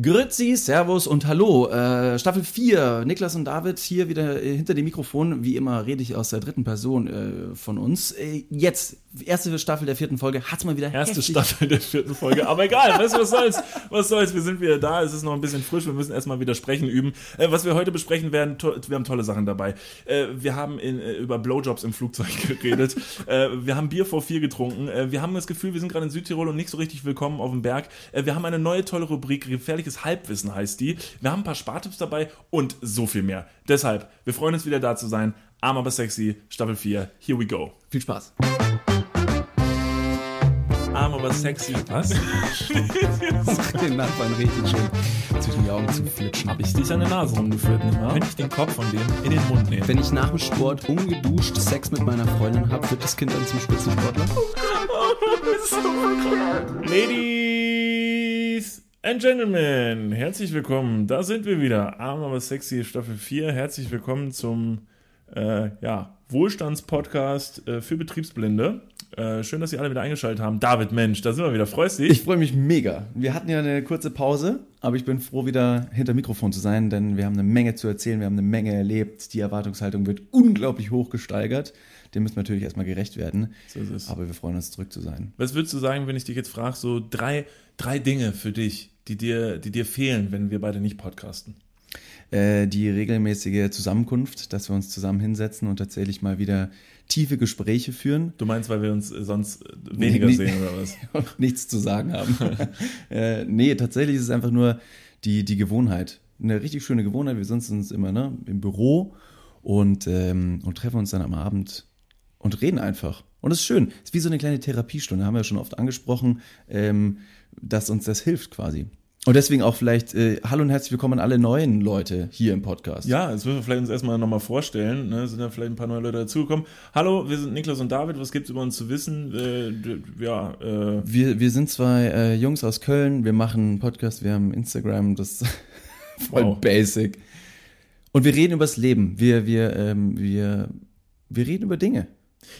Grüezi, Servus und Hallo. Äh, Staffel 4, Niklas und David hier wieder äh, hinter dem Mikrofon. Wie immer rede ich aus der dritten Person äh, von uns. Äh, jetzt, erste Staffel der vierten Folge, hat's mal wieder Erste heftig- Staffel der vierten Folge. Aber egal, weißt was soll's? Was soll's? Wir sind wieder da. Es ist noch ein bisschen frisch. Wir müssen erstmal wieder sprechen üben. Äh, was wir heute besprechen werden, wir haben tolle Sachen dabei. Äh, wir haben in, über Blowjobs im Flugzeug geredet. wir haben Bier vor vier getrunken. Wir haben das Gefühl, wir sind gerade in Südtirol und nicht so richtig willkommen auf dem Berg. Wir haben eine neue tolle Rubrik, gefährliches Halbwissen heißt die. Wir haben ein paar Spartipps dabei und so viel mehr. Deshalb, wir freuen uns wieder da zu sein. Arm aber sexy, Staffel 4. Here we go. Viel Spaß. Arm aber sexy. Was? Den Nachbarn richtig schön zwischen die Augen zu flitschen. Hab ich dich an der Nase rumgeführt, nicht wahr? Könnte ich den Kopf von dem in den Mund nehmen? Wenn ich nach dem Sport ungeduscht Sex mit meiner Freundin habe, wird das Kind dann zum Spitzensportler? Ladies and Gentlemen, herzlich willkommen. Da sind wir wieder. Arm aber sexy Staffel 4. Herzlich willkommen zum äh, ja, Wohlstandspodcast äh, für Betriebsblinde. Äh, schön, dass Sie alle wieder eingeschaltet haben. David, Mensch, da sind wir wieder. Freust dich? Ich freue mich mega. Wir hatten ja eine kurze Pause, aber ich bin froh, wieder hinter Mikrofon zu sein, denn wir haben eine Menge zu erzählen, wir haben eine Menge erlebt. Die Erwartungshaltung wird unglaublich hoch gesteigert. Dem müssen wir natürlich erstmal gerecht werden. So ist es. Aber wir freuen uns, zurück zu sein. Was würdest du sagen, wenn ich dich jetzt frage, so drei, drei Dinge für dich, die dir, die dir fehlen, wenn wir beide nicht podcasten? Äh, die regelmäßige Zusammenkunft, dass wir uns zusammen hinsetzen und tatsächlich mal wieder tiefe Gespräche führen Du meinst, weil wir uns äh, sonst äh, weniger Nee, sehen oder was? nichts zu sagen haben. äh, nee, tatsächlich ist es einfach nur die, die Gewohnheit. Eine richtig schöne Gewohnheit. Wir sitzen uns immer ne, im Büro und, ähm, und treffen uns dann am Abend und reden einfach. Und es ist schön. Es ist wie so eine kleine Therapiestunde, haben wir ja schon oft angesprochen, ähm, dass uns das hilft quasi. Und deswegen auch vielleicht äh, Hallo und herzlich willkommen an alle neuen Leute hier im Podcast. Ja, jetzt müssen wir vielleicht uns erstmal nochmal vorstellen. Ne? Sind da vielleicht ein paar neue Leute dazugekommen. Hallo, wir sind Niklas und David. Was gibt's über uns zu wissen? Äh, ja, äh, Wir, wir sind zwei äh, Jungs aus Köln, wir machen einen Podcast, wir haben Instagram, das ist voll Wow. basic. Und wir reden übers Leben. Wir, wir, ähm, wir, wir reden über Dinge.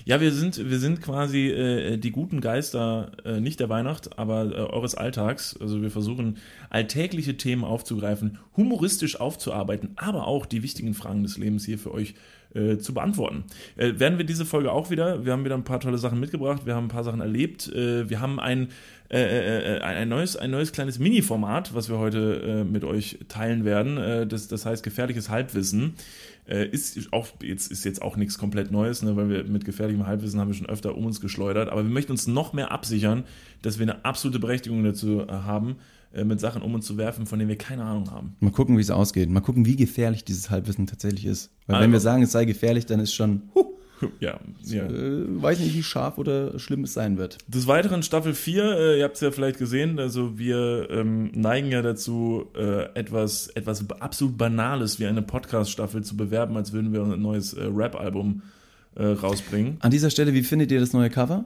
Ja, wir sind, wir sind quasi äh, die guten Geister, äh, nicht der Weihnacht, aber äh, eures Alltags. Also wir versuchen alltägliche Themen aufzugreifen, humoristisch aufzuarbeiten, aber auch die wichtigen Fragen des Lebens hier für euch äh, zu beantworten. Äh, werden wir diese Folge auch wieder. Wir haben wieder ein paar tolle Sachen mitgebracht. Wir haben ein paar Sachen erlebt. Äh, wir haben ein äh, äh, äh, ein neues, ein neues kleines Mini-Format, was wir heute mit euch teilen werden. Das, das heißt gefährliches Halbwissen. Ist auch jetzt ist jetzt auch nichts komplett Neues, ne, weil wir mit gefährlichem Halbwissen haben wir schon öfter um uns geschleudert. Aber wir möchten uns noch mehr absichern, dass wir eine absolute Berechtigung dazu haben, mit Sachen um uns zu werfen, von denen wir keine Ahnung haben. Mal gucken, wie es ausgeht. Mal gucken, wie gefährlich dieses Halbwissen tatsächlich ist. Weil wenn Also- wir sagen, es sei gefährlich, dann ist schon, huh, Ja, ja. äh, weiß nicht, wie scharf oder schlimm es sein wird. Des Weiteren Staffel 4, äh, ihr habt es ja vielleicht gesehen, also wir ähm, neigen ja dazu, äh, etwas, etwas absolut Banales wie eine Podcast-Staffel zu bewerben, als würden wir ein neues äh, Rap-Album äh, rausbringen. An dieser Stelle, wie findet ihr das neue Cover?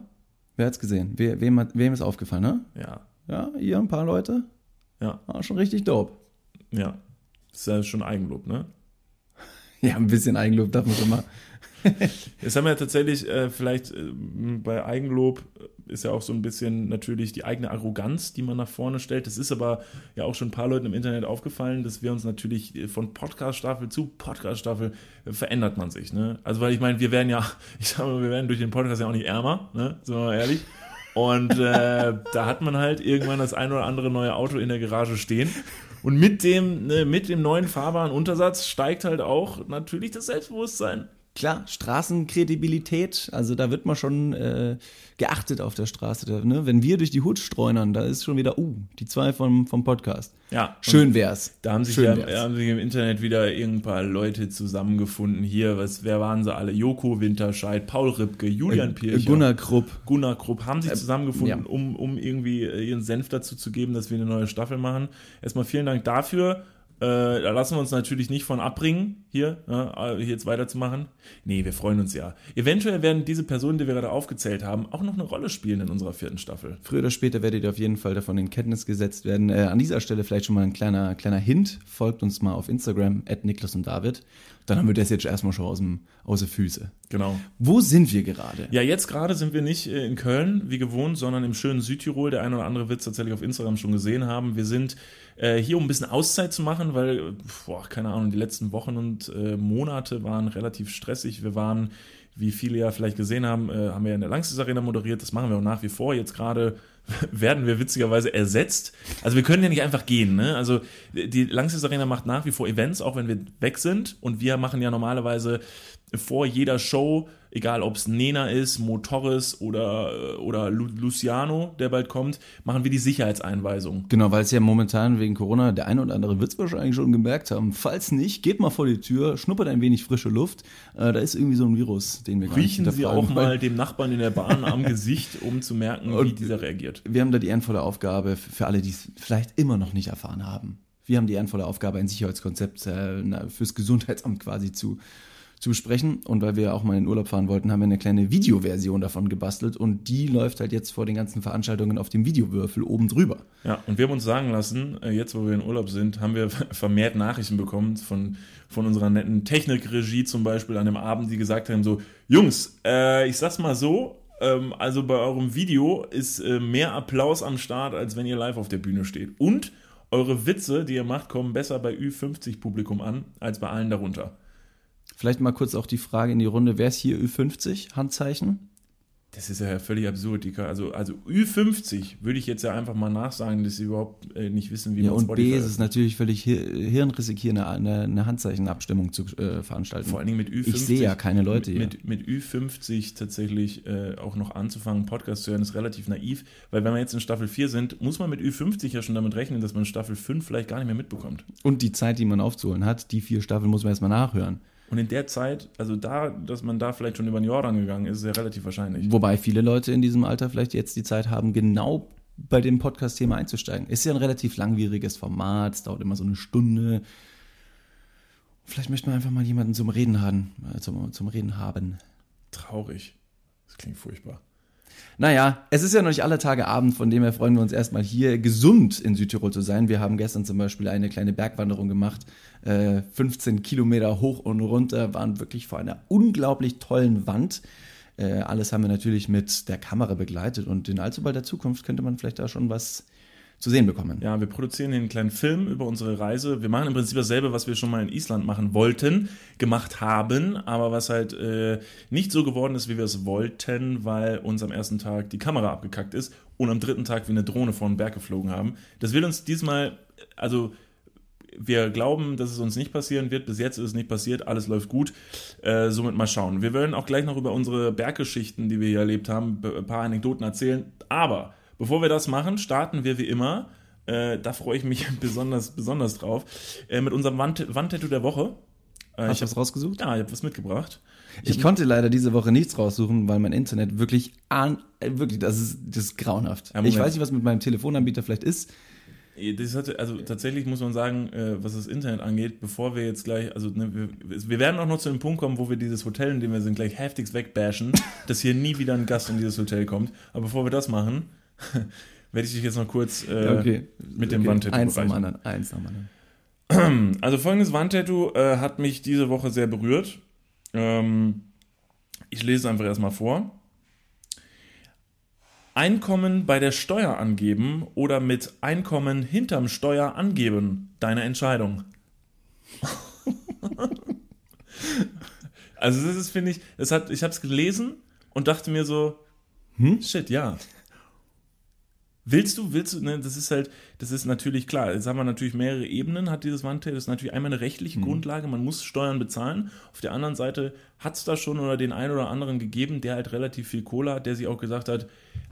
Wer hat's gesehen? We, wem, hat, wem ist aufgefallen, ne? Ja, Ja, ihr, ein paar Leute? Ja, Ah, schon richtig dope. ja. Ist ja schon Eigenlob, ne? Ja, ein bisschen Eigenlob darf man schon mal. Jetzt haben wir ja tatsächlich äh, vielleicht äh, bei Eigenlob ist ja auch so ein bisschen natürlich die eigene Arroganz, die man nach vorne stellt. Das ist aber ja auch schon ein paar Leuten im Internet aufgefallen, dass wir uns natürlich äh, von Podcast-Staffel zu Podcast-Staffel äh, verändert man sich. Ne? Also weil ich meine, wir werden ja, ich sag mal, wir werden durch den Podcast ja auch nicht ärmer, ne? sind wir mal ehrlich. Und äh, da hat man halt irgendwann das ein oder andere neue Auto in der Garage stehen. Und mit dem, ne, mit dem neuen fahrbaren Untersatz steigt halt auch natürlich das Selbstbewusstsein. Klar, Straßenkredibilität, also da wird man schon äh, geachtet auf der Straße. Da, ne? Wenn wir durch die Hut streunern, da ist schon wieder, uh, die zwei vom, vom Podcast. Ja, Schön wär's. Da haben sich, Schön ja, da haben sich im Internet wieder irgendein paar Leute zusammengefunden. Hier, was, wer waren sie alle? Joko Winterscheid, Paul Ripke, Julian Pircher, Äh, Gunnar Krupp. Gunnar Krupp haben sich zusammengefunden, ja. um, um irgendwie äh, ihren Senf dazu zu geben, dass wir eine neue Staffel machen. Erstmal vielen Dank dafür. Äh, da lassen wir uns natürlich nicht von abbringen, hier, äh, hier jetzt weiterzumachen. Nee, wir freuen uns ja. Eventuell werden diese Personen, die wir gerade aufgezählt haben, auch noch eine Rolle spielen in unserer vierten Staffel. Früher oder später werdet ihr auf jeden Fall davon in Kenntnis gesetzt werden. Äh, an dieser Stelle vielleicht schon mal ein kleiner, kleiner Hint. Folgt uns mal auf Instagram, at Niklas und David. Dann haben wir das jetzt erstmal schon aus, dem, aus der Füße. Genau. Wo sind wir gerade? Ja, jetzt gerade sind wir nicht äh, in Köln, wie gewohnt, sondern im schönen Südtirol. Der eine oder andere wird es tatsächlich auf Instagram schon gesehen haben. Wir sind äh, hier, um ein bisschen Auszeit zu machen, weil, boah, keine Ahnung, die letzten Wochen und äh, Monate waren relativ stressig. Wir waren, wie viele ja vielleicht gesehen haben, äh, haben wir in der Langsys Arena moderiert. Das machen wir auch nach wie vor. Jetzt gerade werden wir witzigerweise ersetzt. Also wir können ja nicht einfach gehen. Ne? Also die Langsys Arena macht nach wie vor Events, auch wenn wir weg sind. Und wir machen ja normalerweise vor jeder Show, egal ob es Nena ist, Motoris oder, oder Lu Luciano, der bald kommt, machen wir die Sicherheitseinweisung. Genau, weil es ja momentan wegen Corona, der eine oder andere wird es wahrscheinlich schon gemerkt haben. Falls nicht, geht mal vor die Tür, schnuppert ein wenig frische Luft. Äh, da ist irgendwie so ein Virus, den wir gar Riechen nicht Sie auch mal dem Nachbarn in der Bahn am Gesicht, um zu merken, wie Und dieser reagiert. Wir haben da die ehrenvolle Aufgabe für alle, die es vielleicht immer noch nicht erfahren haben. Wir haben die ehrenvolle Aufgabe, ein Sicherheitskonzept äh, fürs Gesundheitsamt quasi zu, zu besprechen. Und weil wir auch mal in den Urlaub fahren wollten, haben wir eine kleine Videoversion davon gebastelt. Und die läuft halt jetzt vor den ganzen Veranstaltungen auf dem Videowürfel oben drüber. Ja, und wir haben uns sagen lassen, äh, jetzt wo wir in Urlaub sind, haben wir vermehrt Nachrichten bekommen von, von unserer netten Technikregie zum Beispiel an dem Abend, die gesagt haben so, Jungs, äh, ich sag's mal so, ähm, also bei eurem Video ist äh, mehr Applaus am Start, als wenn ihr live auf der Bühne steht. Und eure Witze, die ihr macht, kommen besser bei Ü50-Publikum an, als bei allen darunter. Vielleicht mal kurz auch die Frage in die Runde, wer ist hier Ü50? Handzeichen? Das ist ja völlig absurd. Also, also Ü50 würde ich jetzt ja einfach mal nachsagen, dass sie überhaupt äh, nicht wissen, wie Ja, man und Spotify B ist es natürlich völlig hir hirnrissig, hier eine, eine, eine Handzeichenabstimmung zu äh, veranstalten. Vor allen Dingen mit Ü50. Ich sehe ja keine Leute hier. Mit, mit Ü50 tatsächlich äh, auch noch anzufangen, Podcast zu hören, ist relativ naiv, weil wenn wir jetzt in Staffel 4 sind, muss man mit Ü50 ja schon damit rechnen, dass man Staffel 5 vielleicht gar nicht mehr mitbekommt. Und die Zeit, die man aufzuholen hat, die vier Staffeln muss man erstmal nachhören. Und in der Zeit, also da, dass man da vielleicht schon über den Jordan gegangen ist, ist ja relativ wahrscheinlich. Wobei viele Leute in diesem Alter vielleicht jetzt die Zeit haben, genau bei dem Podcast-Thema einzusteigen. Ist ja ein relativ langwieriges Format, es dauert immer so eine Stunde. Vielleicht möchte man einfach mal jemanden zum Reden haben. äh, Zum, zum Reden haben. Traurig. Das klingt furchtbar. Naja, es ist ja noch nicht alle Tage Abend, von dem her freuen wir uns erstmal hier gesund in Südtirol zu sein. Wir haben gestern zum Beispiel eine kleine Bergwanderung gemacht, äh, 15 Kilometer hoch und runter, waren wirklich vor einer unglaublich tollen Wand. Äh, alles haben wir natürlich mit der Kamera begleitet und in allzu bald der Zukunft könnte man vielleicht da schon was zu sehen bekommen. Ja, wir produzieren hier einen kleinen Film über unsere Reise. Wir machen im Prinzip dasselbe, was wir schon mal in Island machen wollten, gemacht haben, aber was halt äh, nicht so geworden ist, wie wir es wollten, weil uns am ersten Tag die Kamera abgekackt ist und am dritten Tag wir eine Drohne vor den Berg geflogen haben. Das wird uns diesmal, also wir glauben, dass es uns nicht passieren wird. Bis jetzt ist es nicht passiert. Alles läuft gut. Äh, somit mal schauen. Wir werden auch gleich noch über unsere Berggeschichten, die wir hier erlebt haben, be- ein paar Anekdoten erzählen. Aber bevor wir das machen, starten wir wie immer. Äh, da freue ich mich besonders, besonders drauf. Äh, mit unserem Wand Wandtattoo der Woche. Äh, Hast ich du was rausgesucht? ja, ich habe was mitgebracht. Ich konnte leider diese Woche nichts raussuchen, weil mein Internet wirklich an, äh, wirklich, das ist, das ist grauenhaft. Ja, ich weiß nicht, was mit meinem Telefonanbieter vielleicht ist. Das hatte, also tatsächlich muss man sagen, äh, was das Internet angeht, bevor wir jetzt gleich, also ne, wir, wir werden auch noch zu dem Punkt kommen, wo wir dieses Hotel, in dem wir sind, gleich heftigst wegbashen, dass hier nie wieder ein Gast in dieses Hotel kommt. Aber bevor wir das machen, werde ich dich jetzt noch kurz äh, mit dem Wandtattoo Eins am anderen, eins am anderen. Also folgendes Wandtattoo äh, hat mich diese Woche sehr berührt. Ähm, ich lese es einfach erstmal vor. Einkommen bei der Steuer angeben oder mit Einkommen hinterm Steuer angeben. Deine Entscheidung. also das ist, finde ich, das hat, ich habe es gelesen und dachte mir so, shit, ja. Willst du, willst du, ne, das ist halt, das ist natürlich klar. Jetzt haben wir natürlich mehrere Ebenen, hat dieses Wandtattoo. Das ist natürlich einmal eine rechtliche Grundlage, man muss Steuern bezahlen. Auf der anderen Seite hat es da schon oder den einen oder anderen gegeben, der halt relativ viel Kohle hat, der sich auch gesagt hat,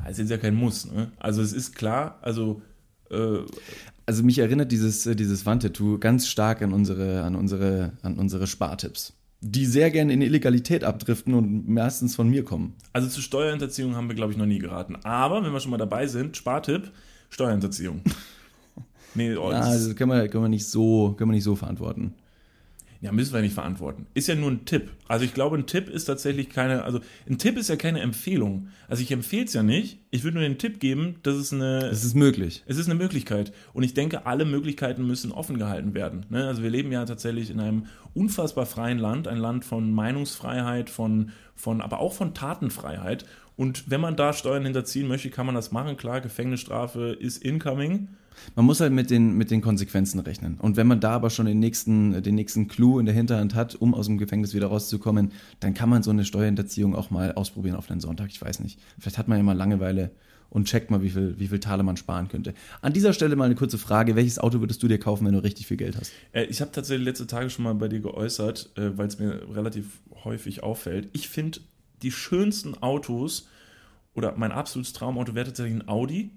es ist ja kein Muss. Ne? Also es ist klar, also äh, Also mich erinnert dieses, äh, dieses Wandtattoo ganz stark an unsere, an unsere, an unsere Spartipps. Die sehr gerne in Illegalität abdriften und meistens von mir kommen. Also zu Steuerhinterziehung haben wir, glaube ich, noch nie geraten. Aber wenn wir schon mal dabei sind, Spartipp, Steuerhinterziehung. Nee, oh, ist- also können wir, können wir nicht so, können wir nicht so verantworten. Ja, müssen wir nicht verantworten. Ist ja nur ein Tipp. Also ich glaube, ein Tipp ist tatsächlich keine, also ein Tipp ist ja keine Empfehlung. Also ich empfehle es ja nicht. Ich würde nur den Tipp geben, dass es eine. Es ist möglich. Es ist eine Möglichkeit. Und ich denke, alle Möglichkeiten müssen offen gehalten werden. Ne? Also wir leben ja tatsächlich in einem unfassbar freien Land, ein Land von Meinungsfreiheit, von, von, aber auch von Tatenfreiheit. Und wenn man da Steuern hinterziehen möchte, kann man das machen. Klar, Gefängnisstrafe ist incoming. Man muss halt mit den, mit den Konsequenzen rechnen. Und wenn man da aber schon den nächsten, den nächsten Clou in der Hinterhand hat, um aus dem Gefängnis wieder rauszukommen, dann kann man so eine Steuerhinterziehung auch mal ausprobieren auf einen Sonntag. Ich weiß nicht. Vielleicht hat man ja mal Langeweile und checkt mal, wie viel, wie viel Taler man sparen könnte. An dieser Stelle mal eine kurze Frage. Welches Auto würdest du dir kaufen, wenn du richtig viel Geld hast? Äh, ich habe tatsächlich letzte Tage schon mal bei dir geäußert, äh, weil es mir relativ häufig auffällt. Ich finde die schönsten Autos oder mein absolutes Traumauto wäre tatsächlich ein Audi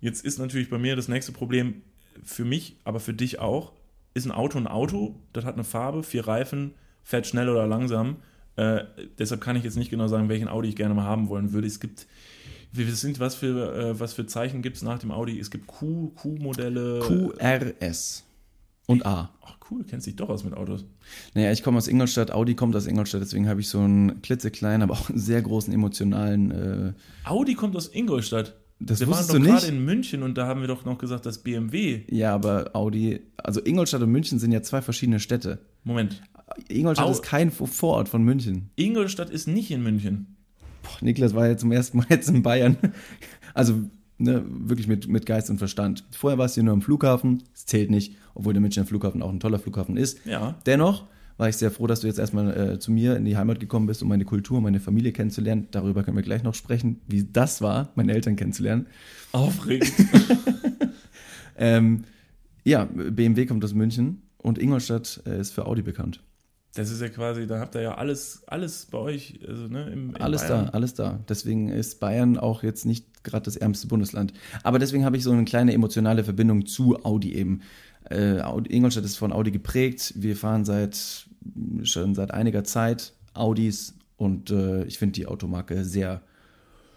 Jetzt ist natürlich bei mir das nächste Problem für mich, aber für dich auch. Ist ein Auto ein Auto, das hat eine Farbe, vier Reifen, fährt schnell oder langsam. Äh, deshalb kann ich jetzt nicht genau sagen, welchen Audi ich gerne mal haben wollen würde. Es gibt, wie sind, was für, äh, was für Zeichen gibt es nach dem Audi? Es gibt Q, Q-Modelle. QRS und A. Ach cool, kennst dich doch aus mit Autos. Naja, ich komme aus Ingolstadt, Audi kommt aus Ingolstadt, deswegen habe ich so einen klitzekleinen, aber auch einen sehr großen emotionalen. Äh Audi kommt aus Ingolstadt. Das wir wusstest waren du doch nicht? gerade in München und da haben wir doch noch gesagt, dass BMW. Ja, aber Audi, also Ingolstadt und München sind ja zwei verschiedene Städte. Moment. Ingolstadt Au- ist kein Vorort von München. Ingolstadt ist nicht in München. Boah, Niklas war ja zum ersten Mal jetzt in Bayern. Also ne, wirklich mit, mit Geist und Verstand. Vorher warst du nur am Flughafen, es zählt nicht, obwohl der Münchner Flughafen auch ein toller Flughafen ist. Ja. Dennoch war ich sehr froh, dass du jetzt erstmal äh, zu mir in die Heimat gekommen bist, um meine Kultur, meine Familie kennenzulernen. Darüber können wir gleich noch sprechen, wie das war, meine Eltern kennenzulernen. Aufregend. Ähm, ja, BMW kommt aus München und Ingolstadt äh, ist für Audi bekannt. Das ist ja quasi, da habt ihr ja alles, alles bei euch, also ne, im, in Alles Bayern. da, alles da. Deswegen ist Bayern auch jetzt nicht gerade das ärmste Bundesland. Aber deswegen habe ich so eine kleine emotionale Verbindung zu Audi eben. Äh, Ingolstadt ist von Audi geprägt. Wir fahren seit schon seit einiger Zeit Audis und äh, ich finde die Automarke sehr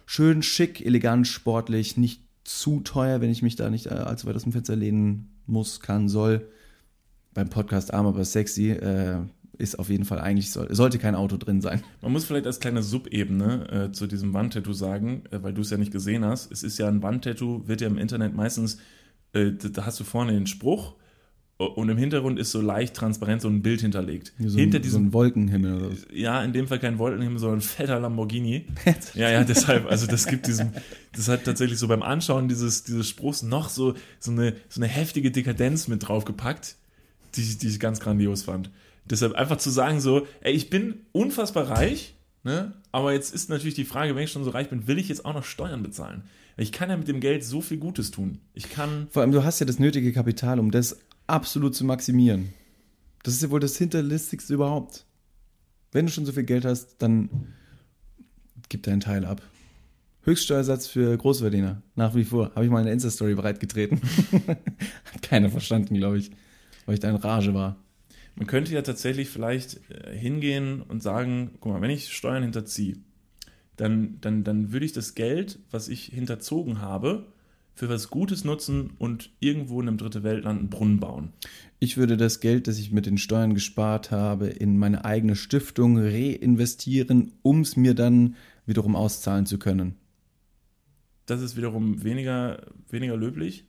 schön, schick, elegant, sportlich, nicht zu teuer, wenn ich mich da nicht äh, allzu weit aus dem Fenster lehnen muss, kann, soll. Beim Podcast Arm aber sexy äh, ist auf jeden Fall eigentlich, soll, sollte kein Auto drin sein. Man muss vielleicht als kleine Subebene äh, zu diesem Wandtattoo sagen, äh, weil du es ja nicht gesehen hast. Es ist ja ein Wandtattoo, wird ja im Internet meistens, äh, da hast du vorne den Spruch äh, und im Hintergrund ist so leicht transparent so ein Bild hinterlegt. So Hinter ein, diesem so Wolkenhimmel oder so. ja, in dem Fall kein Wolkenhimmel, sondern ein fetter Lamborghini. ja, ja, deshalb, also das gibt diesem, das hat tatsächlich so beim Anschauen dieses, dieses Spruchs noch so, so, eine, so eine heftige Dekadenz mit draufgepackt, die, die ich ganz grandios fand. Deshalb einfach zu sagen so, ey, ich bin unfassbar reich, ne, aber jetzt ist natürlich die Frage, wenn ich schon so reich bin, will ich jetzt auch noch Steuern bezahlen? Ich kann ja mit dem Geld so viel Gutes tun. Ich kann, Vor allem, du hast ja das nötige Kapital, um das absolut zu maximieren. Das ist ja wohl das Hinterlistigste überhaupt. Wenn du schon so viel Geld hast, dann gib deinen Teil ab. Höchststeuersatz für Großverdiener, nach wie vor. Habe ich mal eine Insta-Story bereitgetreten. Hat keiner verstanden, glaube ich, weil ich da in Rage war. Man könnte ja tatsächlich vielleicht äh, hingehen und sagen, guck mal, wenn ich Steuern hinterziehe, dann, dann, dann würde ich das Geld, was ich hinterzogen habe, für was Gutes nutzen und irgendwo in einem dritte Weltland einen Brunnen bauen. Ich würde das Geld, das ich mit den Steuern gespart habe, in meine eigene Stiftung reinvestieren, um es mir dann wiederum auszahlen zu können. Das ist wiederum weniger, weniger löblich,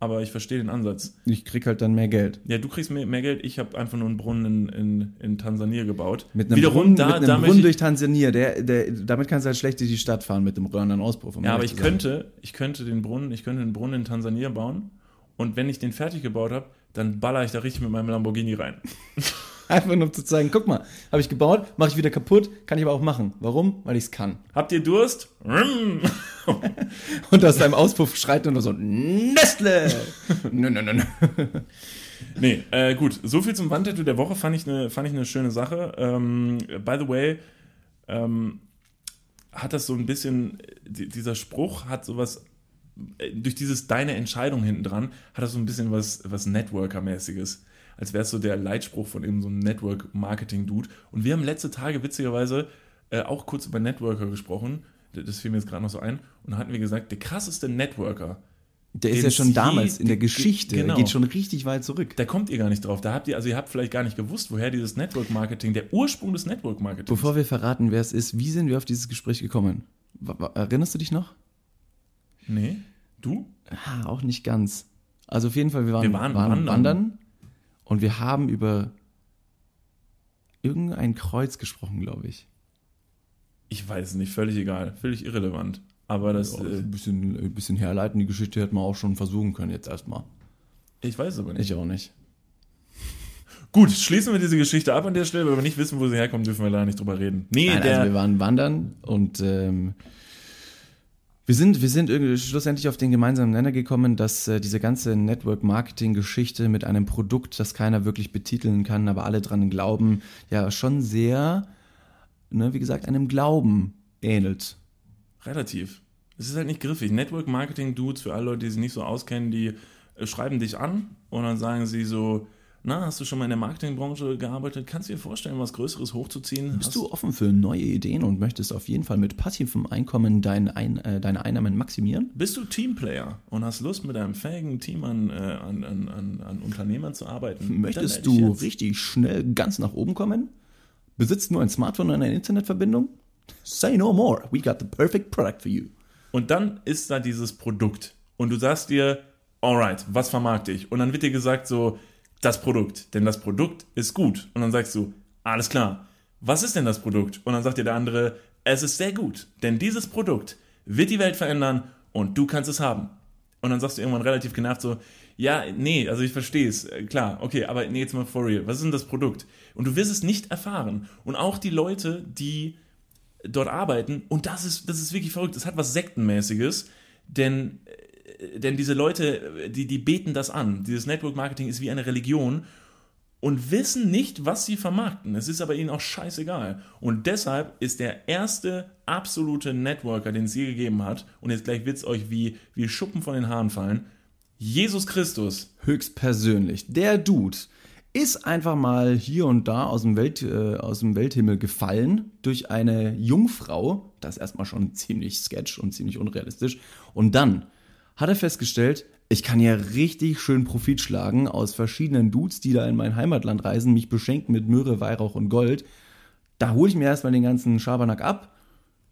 aber ich verstehe den Ansatz. Ich krieg halt dann mehr Geld. Ja, du kriegst mehr, mehr Geld, ich habe einfach nur einen Brunnen in, in, in Tansania gebaut. Mit einem wiederum, Brunnen, da, mit einem da Brunnen durch Tansania, der, der, damit kannst du halt schlecht durch die Stadt fahren mit dem röhrenden Auspuff. um Ja, aber ich könnte, ich könnte den Brunnen, ich könnte einen Brunnen in Tansania bauen und wenn ich den fertig gebaut habe, dann baller ich da richtig mit meinem Lamborghini rein. Einfach nur um zu zeigen, guck mal, habe ich gebaut, mache ich wieder kaputt, kann ich aber auch machen. Warum? Weil ich es kann. Habt ihr Durst? Mm. Und aus deinem Auspuff schreit nur so, Nestle! nö, nö, nö, nö. Nee, äh, gut, so viel zum Wandtattoo der Woche fand ich eine, fand ich eine schöne Sache. Ähm, by the way, ähm, hat das so ein bisschen, die, dieser Spruch hat sowas, äh, durch dieses deine Entscheidung hinten dran, hat das so ein bisschen was, was Networker-mäßiges. Als wäre es so der Leitspruch von eben so einem Network-Marketing-Dude. Und wir haben letzte Tage witzigerweise äh, auch kurz über Networker gesprochen. Das fiel mir jetzt gerade noch so ein. Und da hatten wir gesagt, der krasseste Networker, Der ist ja schon damals in der ge- Geschichte, genau. geht schon richtig weit zurück. Da kommt ihr gar nicht drauf. Da habt ihr, also ihr habt vielleicht gar nicht gewusst, woher dieses Network Marketing, der Ursprung des Network Marketing. Bevor wir verraten, wer es ist, wie sind wir auf dieses Gespräch gekommen? Erinnerst du dich noch? Nee. Du? Ah, auch nicht ganz. Also auf jeden Fall, wir waren, Wir waren wandern. wandern. Und wir haben über irgendein Kreuz gesprochen, glaube ich. Ich weiß es nicht, völlig egal, völlig irrelevant. Aber das, Ja, äh, ein, bisschen, ein bisschen herleiten, die Geschichte hätten wir auch schon versuchen können jetzt erstmal. ich weiß es aber nicht. Ich auch nicht. Gut, schließen wir diese Geschichte ab an der Stelle, weil wir nicht wissen, wo sie herkommt, dürfen wir leider nicht drüber reden. Nee, Nein, der, also wir waren wandern und ähm, wir sind, wir sind schlussendlich auf den gemeinsamen Nenner gekommen, dass äh, diese ganze Network-Marketing-Geschichte mit einem Produkt, das keiner wirklich betiteln kann, aber alle dran glauben, ja schon sehr, ne, wie gesagt, einem Glauben ähnelt. Relativ. Es ist halt nicht griffig. Network Marketing Dudes, für alle Leute, die sich nicht so auskennen, die äh, schreiben dich an und dann sagen sie so, na, hast du schon mal in der Marketingbranche gearbeitet? Kannst du dir vorstellen, was Größeres hochzuziehen? Bist Hast- du offen für neue Ideen und möchtest auf jeden Fall mit passivem Einkommen dein Ein, äh, deine Einnahmen maximieren? Bist du Teamplayer und hast Lust, mit einem fähigen Team an, äh, an, an, an, an Unternehmern zu arbeiten? Möchtest du jetzt. richtig schnell ganz nach oben kommen? Besitzt nur ein Smartphone und eine Internetverbindung? Say no more. We got the perfect product for you. Und dann ist da dieses Produkt. Und du sagst dir, alright, was vermarkte ich? Und dann wird dir gesagt so, das Produkt. Denn das Produkt ist gut. Und dann sagst du, alles klar. Was ist denn das Produkt? Und dann sagt dir der andere, es ist sehr gut. Denn dieses Produkt wird die Welt verändern und du kannst es haben. Und dann sagst du irgendwann relativ genervt so, ja, nee, also ich verstehe es, äh, klar, okay, aber nee, jetzt mal for real, was ist denn das Produkt? Und du wirst es nicht erfahren. Und auch die Leute, die dort arbeiten, und das ist, das ist wirklich verrückt, es hat was Sektenmäßiges, denn, äh, denn diese Leute, äh, die, die beten das an. Dieses Network Marketing ist wie eine Religion und wissen nicht, was sie vermarkten. Es ist aber ihnen auch scheißegal. Und deshalb ist der erste absolute Networker, den es je gegeben hat, und jetzt gleich wird es euch wie, wie Schuppen von den Haaren fallen, Jesus Christus. Höchstpersönlich. Der Dude ist einfach mal hier und da aus dem, Welt, äh, aus dem Welthimmel gefallen durch eine Jungfrau. Das ist erstmal schon ziemlich sketch und ziemlich unrealistisch. Und dann hat er festgestellt, ich kann ja richtig schön Profit schlagen aus verschiedenen Dudes, die da in mein Heimatland reisen, mich beschenken mit Myrrhe, Weihrauch und Gold. Da hole ich mir erstmal den ganzen Schabernack ab,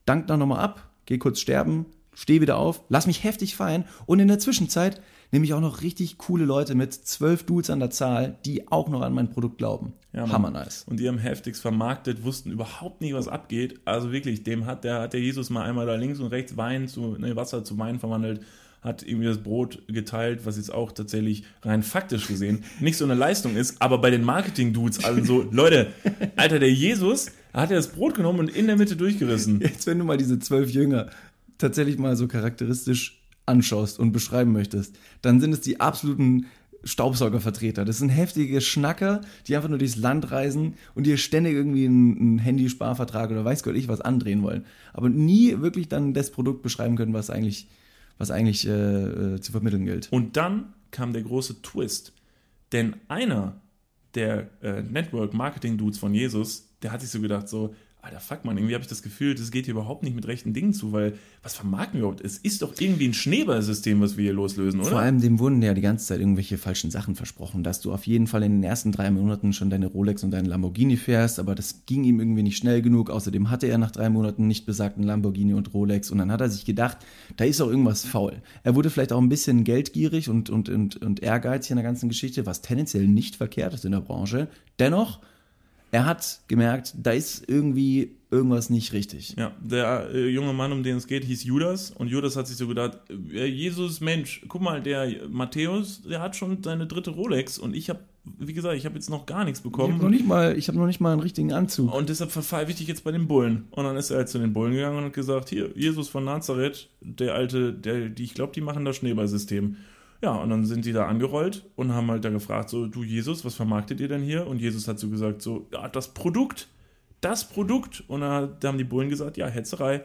dank dann nochmal ab, geh kurz sterben, steh wieder auf, lass mich heftig feiern und in der Zwischenzeit nehme ich auch noch richtig coole Leute mit, zwölf Dudes an der Zahl, die auch noch an mein Produkt glauben. Ja. Hammer nice. Und die haben heftigst vermarktet, wussten überhaupt nicht, was abgeht. Also wirklich, dem hat der, hat der Jesus mal einmal da links und rechts Wein zu, ne, Wasser zu Wein verwandelt, hat irgendwie das Brot geteilt, was jetzt auch tatsächlich rein faktisch gesehen nicht so eine Leistung ist, aber bei den Marketing-Dudes, also so, Leute, Alter, der Jesus hat ja das Brot genommen und in der Mitte durchgerissen. Jetzt, wenn du mal diese zwölf Jünger tatsächlich mal so charakteristisch anschaust und beschreiben möchtest, dann sind es die absoluten Staubsaugervertreter. Das sind heftige Schnacker, die einfach nur durchs Land reisen und dir ständig irgendwie einen, einen Handysparvertrag oder weiß Gott ich was andrehen wollen. Aber nie wirklich dann das Produkt beschreiben können, was eigentlich, was eigentlich äh, äh, zu vermitteln gilt. Und dann kam der große Twist. Denn einer der äh, Network-Marketing-Dudes von Jesus, der hat sich so gedacht, so, Alter, fuck man, irgendwie habe ich das Gefühl, das geht hier überhaupt nicht mit rechten Dingen zu, weil was vermarkten wir überhaupt? Es ist doch irgendwie ein Schneeballsystem, was wir hier loslösen, oder? Vor allem dem wurden ja die ganze Zeit irgendwelche falschen Sachen versprochen, dass du auf jeden Fall in den ersten drei Monaten schon deine Rolex und deinen Lamborghini fährst, aber das ging ihm irgendwie nicht schnell genug. Außerdem hatte er nach drei Monaten nicht besagten Lamborghini und Rolex und dann hat er sich gedacht, da ist auch irgendwas faul. Er wurde vielleicht auch ein bisschen geldgierig und, und, und, und ehrgeizig in der ganzen Geschichte, was tendenziell nicht verkehrt ist in der Branche. Dennoch, er hat gemerkt, da ist irgendwie irgendwas nicht richtig. Ja, der äh, junge Mann, um den es geht, hieß Judas und Judas hat sich so gedacht, äh, Jesus, Mensch, guck mal, der Matthäus, der hat schon seine dritte Rolex und ich habe, wie gesagt, ich habe jetzt noch gar nichts Ich habe bekommen. noch nicht mal, ich habe noch nicht mal einen richtigen Anzug. Und deshalb verpfeife ich dich jetzt bei den Bullen. Und dann ist er halt zu den Bullen gegangen und hat gesagt, hier, Jesus von Nazareth, der alte, der, die, ich glaube, die machen das Schneeballsystem. Ja, und dann sind die da angerollt und haben halt da gefragt, so, du Jesus, was vermarktet ihr denn hier? Und Jesus hat so gesagt, so, ja, das Produkt, das Produkt. Und da, da haben die Bullen gesagt, ja, Hetzerei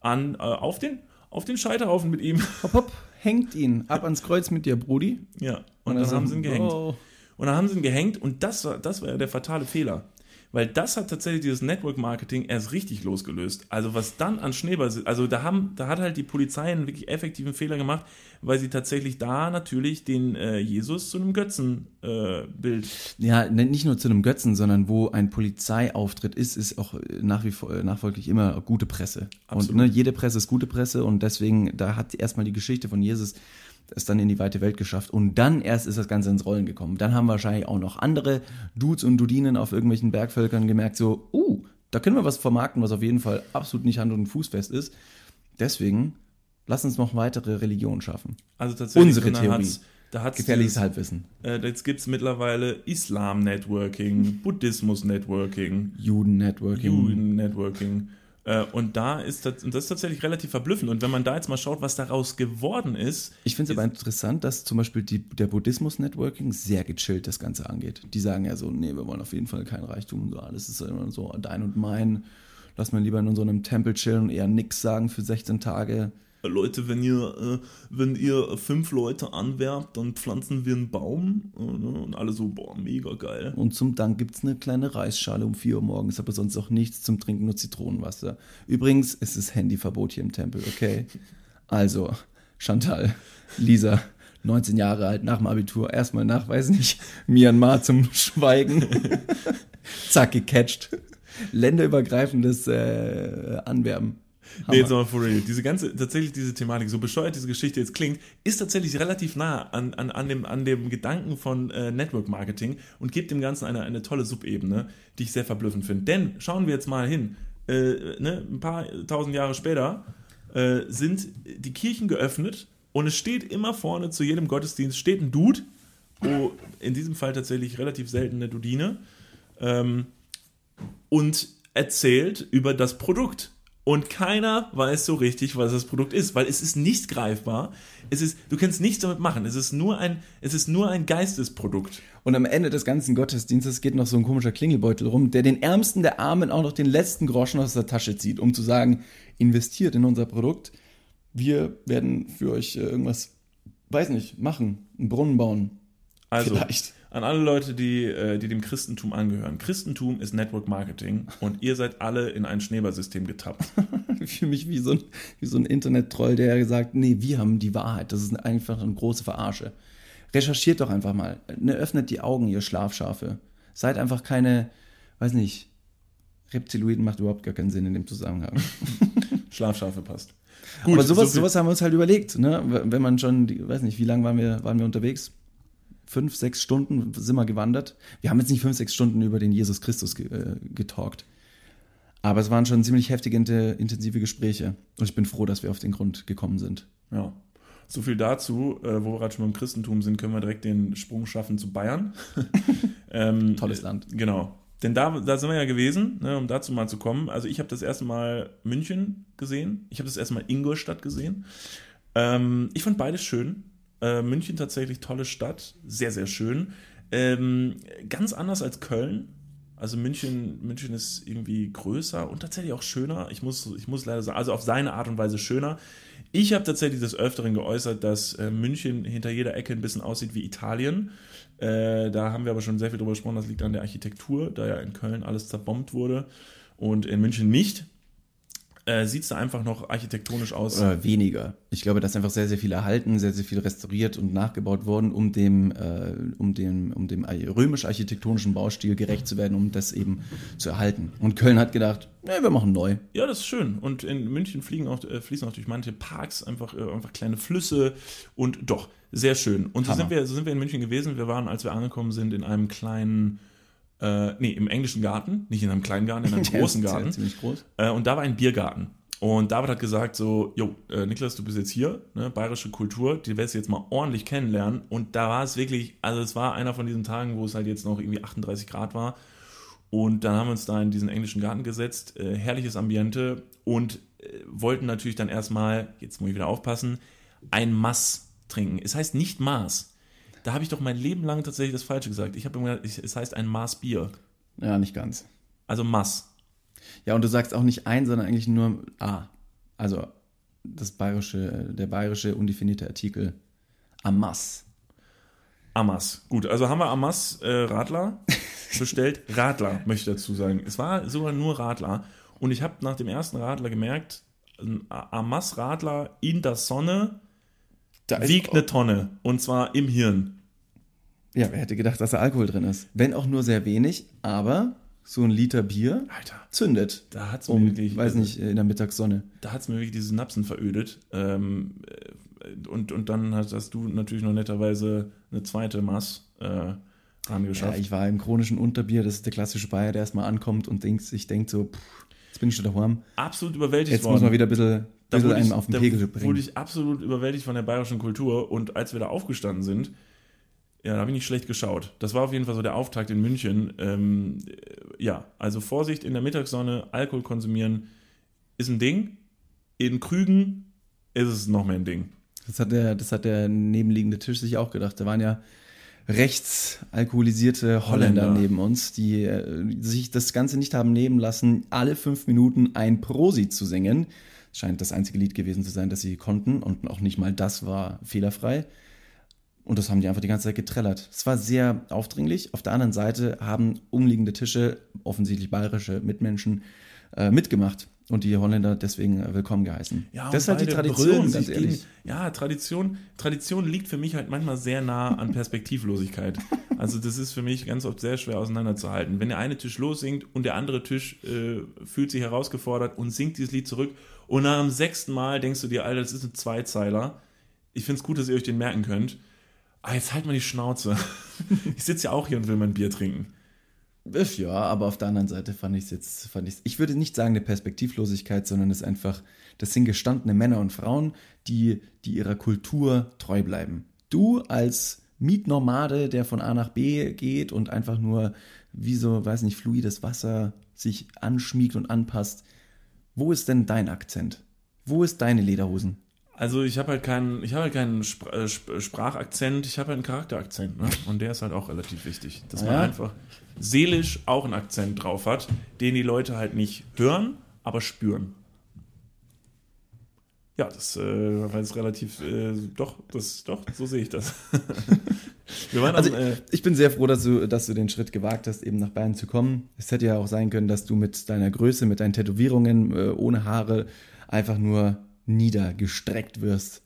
an, äh, auf den, auf den Scheiterhaufen mit ihm. Hopp, hopp, hängt ihn ab ans Kreuz mit dir, Brudi. Ja, und, dann haben sie ihn gehängt. Oh. Und dann haben sie ihn gehängt und das war, das war ja der fatale Fehler. Weil das hat tatsächlich dieses Network Marketing erst richtig losgelöst. Also was dann an Schneeball, also da haben, da hat halt die Polizei einen wirklich effektiven Fehler gemacht, weil sie tatsächlich da natürlich den äh, Jesus zu einem Götzenbild. Äh, ja, ne, nicht nur zu einem Götzen, sondern wo ein Polizeiauftritt ist, ist auch nach wie vor nachfolglich immer gute Presse. Absolut. Und ne, jede Presse ist gute Presse und deswegen, da hat erstmal die Geschichte von Jesus es dann in die weite Welt geschafft und dann erst ist das Ganze ins Rollen gekommen. Dann haben wahrscheinlich auch noch andere Dudes und Dudinen auf irgendwelchen Bergvölkern gemerkt, so, uh, da können wir was vermarkten, was auf jeden Fall absolut nicht hand- und fußfest ist. Deswegen lass uns noch weitere Religionen schaffen. Also tatsächlich unsere Theorie. Da hat's Gefährliches dieses, Halbwissen. Äh, jetzt gibt es mittlerweile Islam-Networking, Buddhismus-Networking, Juden-Networking. Juden-Networking. Äh, und da ist das, und das ist tatsächlich relativ verblüffend. Und wenn man da jetzt mal schaut, was daraus geworden ist. Ich finde es aber interessant, dass zum Beispiel die, der Buddhismus-Networking sehr gechillt das Ganze angeht. Die sagen ja so, nee, wir wollen auf jeden Fall kein Reichtum und so, alles ist immer so dein und mein. Lass mal lieber in so einem Tempel chillen und eher nix sagen für 16 Tage. Leute, wenn ihr, äh, wenn ihr fünf Leute anwerbt, dann pflanzen wir einen Baum. Äh, ne? Und alle so, boah, mega geil. Und zum Dank gibt es eine kleine Reisschale um 4 Uhr morgens, aber sonst auch nichts zum Trinken, nur Zitronenwasser. Übrigens, es ist Handyverbot hier im Tempel, okay? Also, Chantal, Lisa, 19 Jahre alt, nach dem Abitur, erstmal nach, weiß nicht, Myanmar zum Schweigen. Zack, gecatcht. Länderübergreifendes äh, Anwerben. Nee, jetzt mal for real. Diese ganze, tatsächlich diese Thematik, so bescheuert diese Geschichte jetzt klingt, ist tatsächlich relativ nah an, an, an, dem, an dem Gedanken von äh, Network Marketing und gibt dem Ganzen eine, eine tolle Subebene, die ich sehr verblüffend finde. Denn schauen wir jetzt mal hin, äh, ne, ein paar tausend Jahre später äh, sind die Kirchen geöffnet und es steht immer vorne zu jedem Gottesdienst steht ein Dude, wo in diesem Fall tatsächlich relativ selten eine Dudine, ähm, und erzählt über das Produkt und keiner weiß so richtig, was das Produkt ist, weil es ist nicht greifbar. Es ist, du kannst nichts damit machen. Es ist nur ein, es ist nur ein Geistesprodukt. Und am Ende des ganzen Gottesdienstes geht noch so ein komischer Klingelbeutel rum, der den Ärmsten der Armen auch noch den letzten Groschen aus der Tasche zieht, um zu sagen, investiert in unser Produkt. Wir werden für euch äh, irgendwas, weiß nicht, machen, einen Brunnen bauen. Also, Vielleicht an alle Leute, die, äh, die dem Christentum angehören. Christentum ist Network Marketing und ihr seid alle in ein Schneeballsystem getappt. ich fühle mich wie so ein, wie so ein Internet-Troll, der gesagt, nee, wir haben die Wahrheit. Das ist einfach eine große Verarsche. Recherchiert doch einfach mal. Ne, öffnet die Augen, ihr Schlafschafe. Seid einfach keine, weiß nicht, Reptiloiden macht überhaupt gar keinen Sinn in dem Zusammenhang. Schlafschafe passt. Gut, Aber sowas, so sowas haben wir uns halt überlegt, ne? Wenn man schon, weiß nicht, wie lange waren wir, waren wir unterwegs? Fünf, sechs Stunden sind wir gewandert. Wir haben jetzt nicht fünf, sechs Stunden über den Jesus Christus ge äh, getalkt. Aber es waren schon ziemlich heftige, intensive Gespräche. Und ich bin froh, dass wir auf den Grund gekommen sind. Ja. So viel dazu, äh, wo wir gerade schon beim Christentum sind, können wir direkt den Sprung schaffen zu Bayern. ähm, Tolles Land. Äh, genau. Denn da, da sind wir ja gewesen, ne, um dazu mal zu kommen. Also ich habe das erste Mal München gesehen. Ich habe das erste Mal Ingolstadt gesehen. Ähm, ich fand beides schön. Äh, München tatsächlich tolle Stadt, sehr, sehr schön. Ähm, ganz anders als Köln. Also München, München ist irgendwie größer und tatsächlich auch schöner. Ich muss, ich muss leider sagen, also auf seine Art und Weise schöner. Ich habe tatsächlich des Öfteren geäußert, dass äh, München hinter jeder Ecke ein bisschen aussieht wie Italien. Äh, da haben wir aber schon sehr viel drüber gesprochen. Das liegt an der Architektur, da ja in Köln alles zerbombt wurde und in München nicht äh, sieht es da einfach noch architektonisch aus? Oder weniger. Ich glaube, dass einfach sehr, sehr viel erhalten, sehr, sehr viel restauriert und nachgebaut worden, um dem, äh, um dem, um dem römisch-architektonischen Baustil gerecht zu werden, um das eben zu erhalten. Und Köln hat gedacht, ja, wir machen neu. Ja, das ist schön. Und in München fliegen auch, äh, fließen auch durch manche Parks einfach, äh, einfach kleine Flüsse und doch, sehr schön. Und so sind, wir, so sind wir in München gewesen. Wir waren, als wir angekommen sind, in einem kleinen äh, nee, im englischen Garten, nicht in einem kleinen Garten, in einem großen Garten. ziemlich groß. Äh, und da war ein Biergarten. Und David hat gesagt so, jo, äh, Niklas, du bist jetzt hier, ne, bayerische Kultur, die wirst du jetzt mal ordentlich kennenlernen. Und da war es wirklich, also es war einer von diesen Tagen, wo es halt jetzt noch irgendwie 38 Grad war. Und dann haben wir uns da in diesen englischen Garten gesetzt, äh, herrliches Ambiente und äh, wollten natürlich dann erstmal, jetzt muss ich wieder aufpassen, ein Mass trinken. Es heißt nicht Maß. Da habe ich doch mein Leben lang tatsächlich das Falsche gesagt. Ich habe immer gesagt, es heißt ein Maß Bier. Ja, nicht ganz. Also Maß. Ja, und du sagst auch nicht ein, sondern eigentlich nur A. Also das bayerische, der bayerische undefinierte Artikel Amas. Amas. Gut, also haben wir Amas äh, Radler. bestellt. Radler, möchte ich dazu sagen. Es war sogar nur Radler. Und ich habe nach dem ersten Radler gemerkt, ein Amas Radler in der Sonne Da wiegt eine Tonne. Und zwar im Hirn. Ja, wer hätte gedacht, dass da Alkohol drin ist? Wenn auch nur sehr wenig, aber so ein Liter Bier Alter, zündet. da hat es mir Um, wirklich. weiß nicht, in der Mittagssonne. da hat es mir wirklich die Synapsen verödet. Ähm, äh, und, und dann hast, hast du natürlich noch netterweise eine zweite Maß äh, Ja, rangeschafft. ich war im chronischen Unterbier, das ist der klassische Bayer, der erstmal ankommt und denkt, sich denkt so, pff, jetzt bin ich schon daheim. absolut überwältigt Jetzt worden. muss man wieder ein bisschen, da bisschen wurde einen ich, auf den Pegel bringen. wurde ich absolut überwältigt von der bayerischen Kultur. Und als wir da aufgestanden sind, ja, da habe ich nicht schlecht geschaut. Das war auf jeden Fall so der Auftakt in München. Ähm, äh, ja, also Vorsicht in der Mittagssonne, Alkohol konsumieren ist ein Ding. In Krügen ist es noch mehr ein Ding. Das hat der, das hat der nebenliegende Tisch sich auch gedacht. Da waren ja rechts alkoholisierte Holländer, Holländer. neben uns, die äh, sich das Ganze nicht haben nehmen lassen, alle fünf Minuten ein Prosi zu singen. Scheint das einzige Lied gewesen zu sein, das sie konnten und auch nicht mal das war fehlerfrei. Und das haben die einfach die ganze Zeit getrellert. Es war sehr aufdringlich. Auf der anderen Seite haben umliegende Tische, offensichtlich bayerische Mitmenschen, äh, mitgemacht und die Holländer deswegen äh, willkommen geheißen. Ja, das ist halt die Tradition, ganz ehrlich. Gegen, ja, Tradition, Tradition liegt für mich halt manchmal sehr nah an Perspektivlosigkeit. Also das ist für mich ganz oft sehr schwer auseinanderzuhalten. Wenn der eine Tisch lossingt und der andere Tisch äh, fühlt sich herausgefordert und singt dieses Lied zurück und nach dem sechsten Mal denkst du dir, Alter, das ist ein Zweizeiler. Ich finde es gut, dass ihr euch den merken könnt. Ah, jetzt halt mal die Schnauze. Ich sitze ja auch hier und will mein Bier trinken. Ja, aber auf der anderen Seite fand ich es jetzt, fand ich's, ich würde nicht sagen eine Perspektivlosigkeit, sondern es ist einfach, das sind gestandene Männer und Frauen, die, die ihrer Kultur treu bleiben. Du als Mietnomade, der von A nach B geht und einfach nur wie so, weiß nicht, fluides Wasser sich anschmiegt und anpasst. Wo ist denn dein Akzent? Wo ist deine Lederhosen? Also ich habe halt keinen, ich habe halt keinen äh, Sp- Sprachakzent, ich habe halt einen Charakterakzent, ne? Und der ist halt auch relativ wichtig, dass man Ja. einfach seelisch auch einen Akzent drauf hat, den die Leute halt nicht hören, aber spüren. Ja, das äh, war jetzt relativ, äh, doch, das, doch, so sehe ich das. Also am, äh, ich bin sehr froh, dass du, dass du den Schritt gewagt hast, eben nach Bayern zu kommen. Es hätte ja auch sein können, dass du mit deiner Größe, mit deinen Tätowierungen, äh, ohne Haare einfach nur niedergestreckt wirst.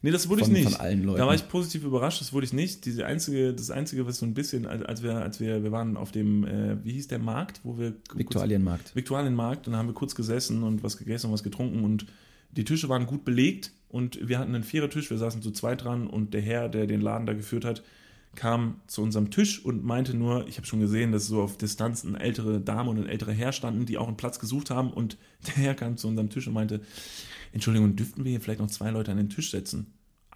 Nee, das wurde von- ich nicht. von allen Leuten. Da war ich positiv überrascht, das wurde ich nicht. Diese einzige, das Einzige, was so ein bisschen, als wir, als wir, wir waren auf dem, äh, wie hieß der Markt, wo wir Viktualienmarkt. Viktualienmarkt und da haben wir kurz gesessen und was gegessen und was getrunken und die Tische waren gut belegt und wir hatten einen Vierertisch, wir saßen zu zweit dran und der Herr, der den Laden da geführt hat, kam zu unserem Tisch und meinte nur, ich habe schon gesehen, dass so auf Distanz eine ältere Dame und ein älterer Herr standen, die auch einen Platz gesucht haben und der Herr kam zu unserem Tisch und meinte, Entschuldigung, dürften wir hier vielleicht noch zwei Leute an den Tisch setzen?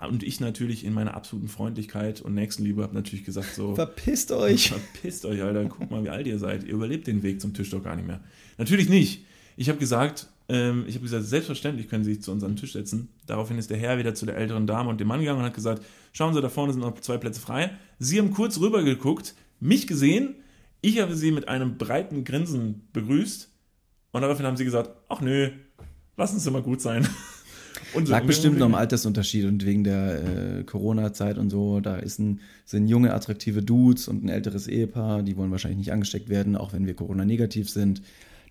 Und ich natürlich in meiner absoluten Freundlichkeit und Nächstenliebe habe natürlich gesagt so, Verpisst euch! Verpisst euch, Alter. Guck mal, wie alt ihr seid. Ihr überlebt den Weg zum Tisch doch gar nicht mehr. Natürlich nicht. Ich habe gesagt, ähm, ich habe gesagt, selbstverständlich können Sie sich zu unserem Tisch setzen. Daraufhin ist der Herr wieder zu der älteren Dame und dem Mann gegangen und hat gesagt, schauen Sie, da vorne sind noch zwei Plätze frei. Sie haben kurz rüber geguckt, mich gesehen. Ich habe Sie mit einem breiten Grinsen begrüßt. Und daraufhin haben Sie gesagt, ach nö, lassen Sie mal gut sein. Und Lag bestimmt noch am Altersunterschied und wegen der äh, Corona-Zeit und so. Da ist ein, sind junge, attraktive Dudes und ein älteres Ehepaar, die wollen wahrscheinlich nicht angesteckt werden, auch wenn wir Corona-negativ sind.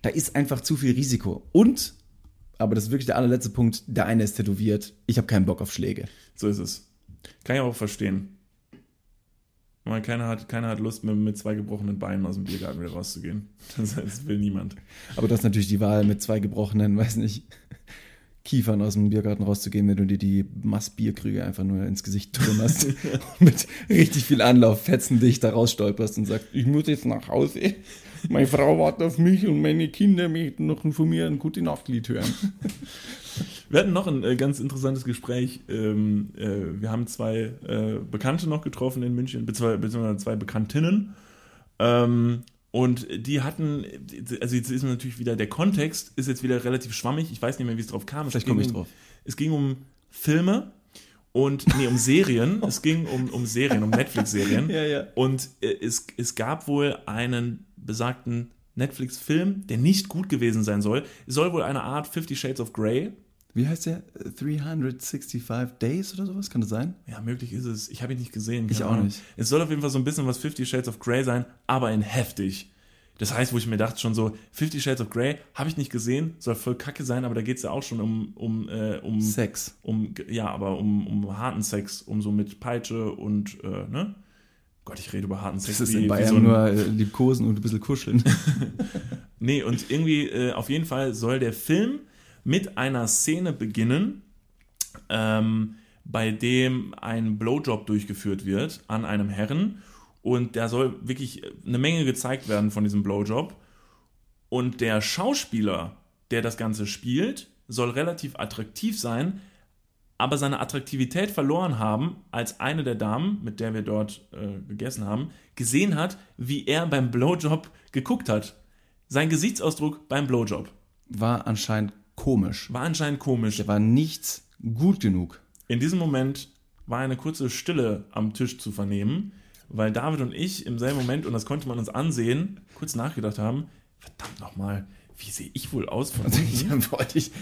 Da ist einfach zu viel Risiko. Und, aber das ist wirklich der allerletzte Punkt, der eine ist tätowiert. Ich habe keinen Bock auf Schläge. So ist es. Kann ich auch verstehen. Weil keiner hat, keiner hat Lust, mit, mit zwei gebrochenen Beinen aus dem Biergarten wieder rauszugehen. Das, das will niemand. Aber du hast natürlich die Wahl, mit zwei gebrochenen, weiß nicht, Kiefern aus dem Biergarten rauszugehen, wenn du dir die Massbierkrüge einfach nur ins Gesicht trümmerst und mit richtig viel Anlauf fetzen dich da rausstolperst und sagst, ich muss jetzt nach Hause. Meine Frau wartet auf mich und meine Kinder möchten noch von mir ein gute Nachtlied hören. Wir hatten noch ein äh, ganz interessantes Gespräch. Ähm, äh, wir haben zwei äh, Bekannte noch getroffen in München, beziehungsweise zwei Bekanntinnen. Ähm, und die hatten, also jetzt ist natürlich wieder, der Kontext ist jetzt wieder relativ schwammig. Ich weiß nicht mehr, wie es drauf kam. Es Vielleicht komme ich um- drauf. Es ging um Filme und, nee, um Serien. es ging um, um Serien, um Netflix-Serien. Ja, ja. Und äh, es, es gab wohl einen besagten Netflix-Film, der nicht gut gewesen sein soll. Es soll wohl eine Art Fifty Shades of Grey Wie heißt der? 365 Days oder sowas? Kann das sein? Ja, möglich ist es. Ich habe ihn nicht gesehen. Ich auch Ahnung. nicht. Es soll auf jeden Fall so ein bisschen was Fifty Shades of Grey sein, aber in heftig. Das heißt, wo ich mir dachte schon so, Fifty Shades of Grey habe ich nicht gesehen, soll voll kacke sein, aber da geht es ja auch schon um, um, äh, um, Sex. um, ja, aber um, um harten Sex, um so mit Peitsche und, äh, ne? Gott, ich rede über harten Sex. Das ist wie- in Bayern so nur äh, liebkosen und ein bisschen kuscheln. Nee, und irgendwie, äh, auf jeden Fall soll der Film mit einer Szene beginnen, ähm, bei dem ein Blowjob durchgeführt wird an einem Herren. Und da soll wirklich eine Menge gezeigt werden von diesem Blowjob. Und der Schauspieler, der das Ganze spielt, soll relativ attraktiv sein, aber seine Attraktivität verloren haben, als eine der Damen, mit der wir dort äh, gegessen haben, gesehen hat, wie er beim Blowjob geguckt hat. Sein Gesichtsausdruck beim Blowjob War anscheinend komisch. war anscheinend komisch. Der war nicht gut genug. In diesem Moment war eine kurze Stille am Tisch zu vernehmen, weil David und ich im selben Moment, und das konnte man uns ansehen, kurz nachgedacht haben, verdammt nochmal, wie sehe ich wohl aus von unten? Dann wollte ich.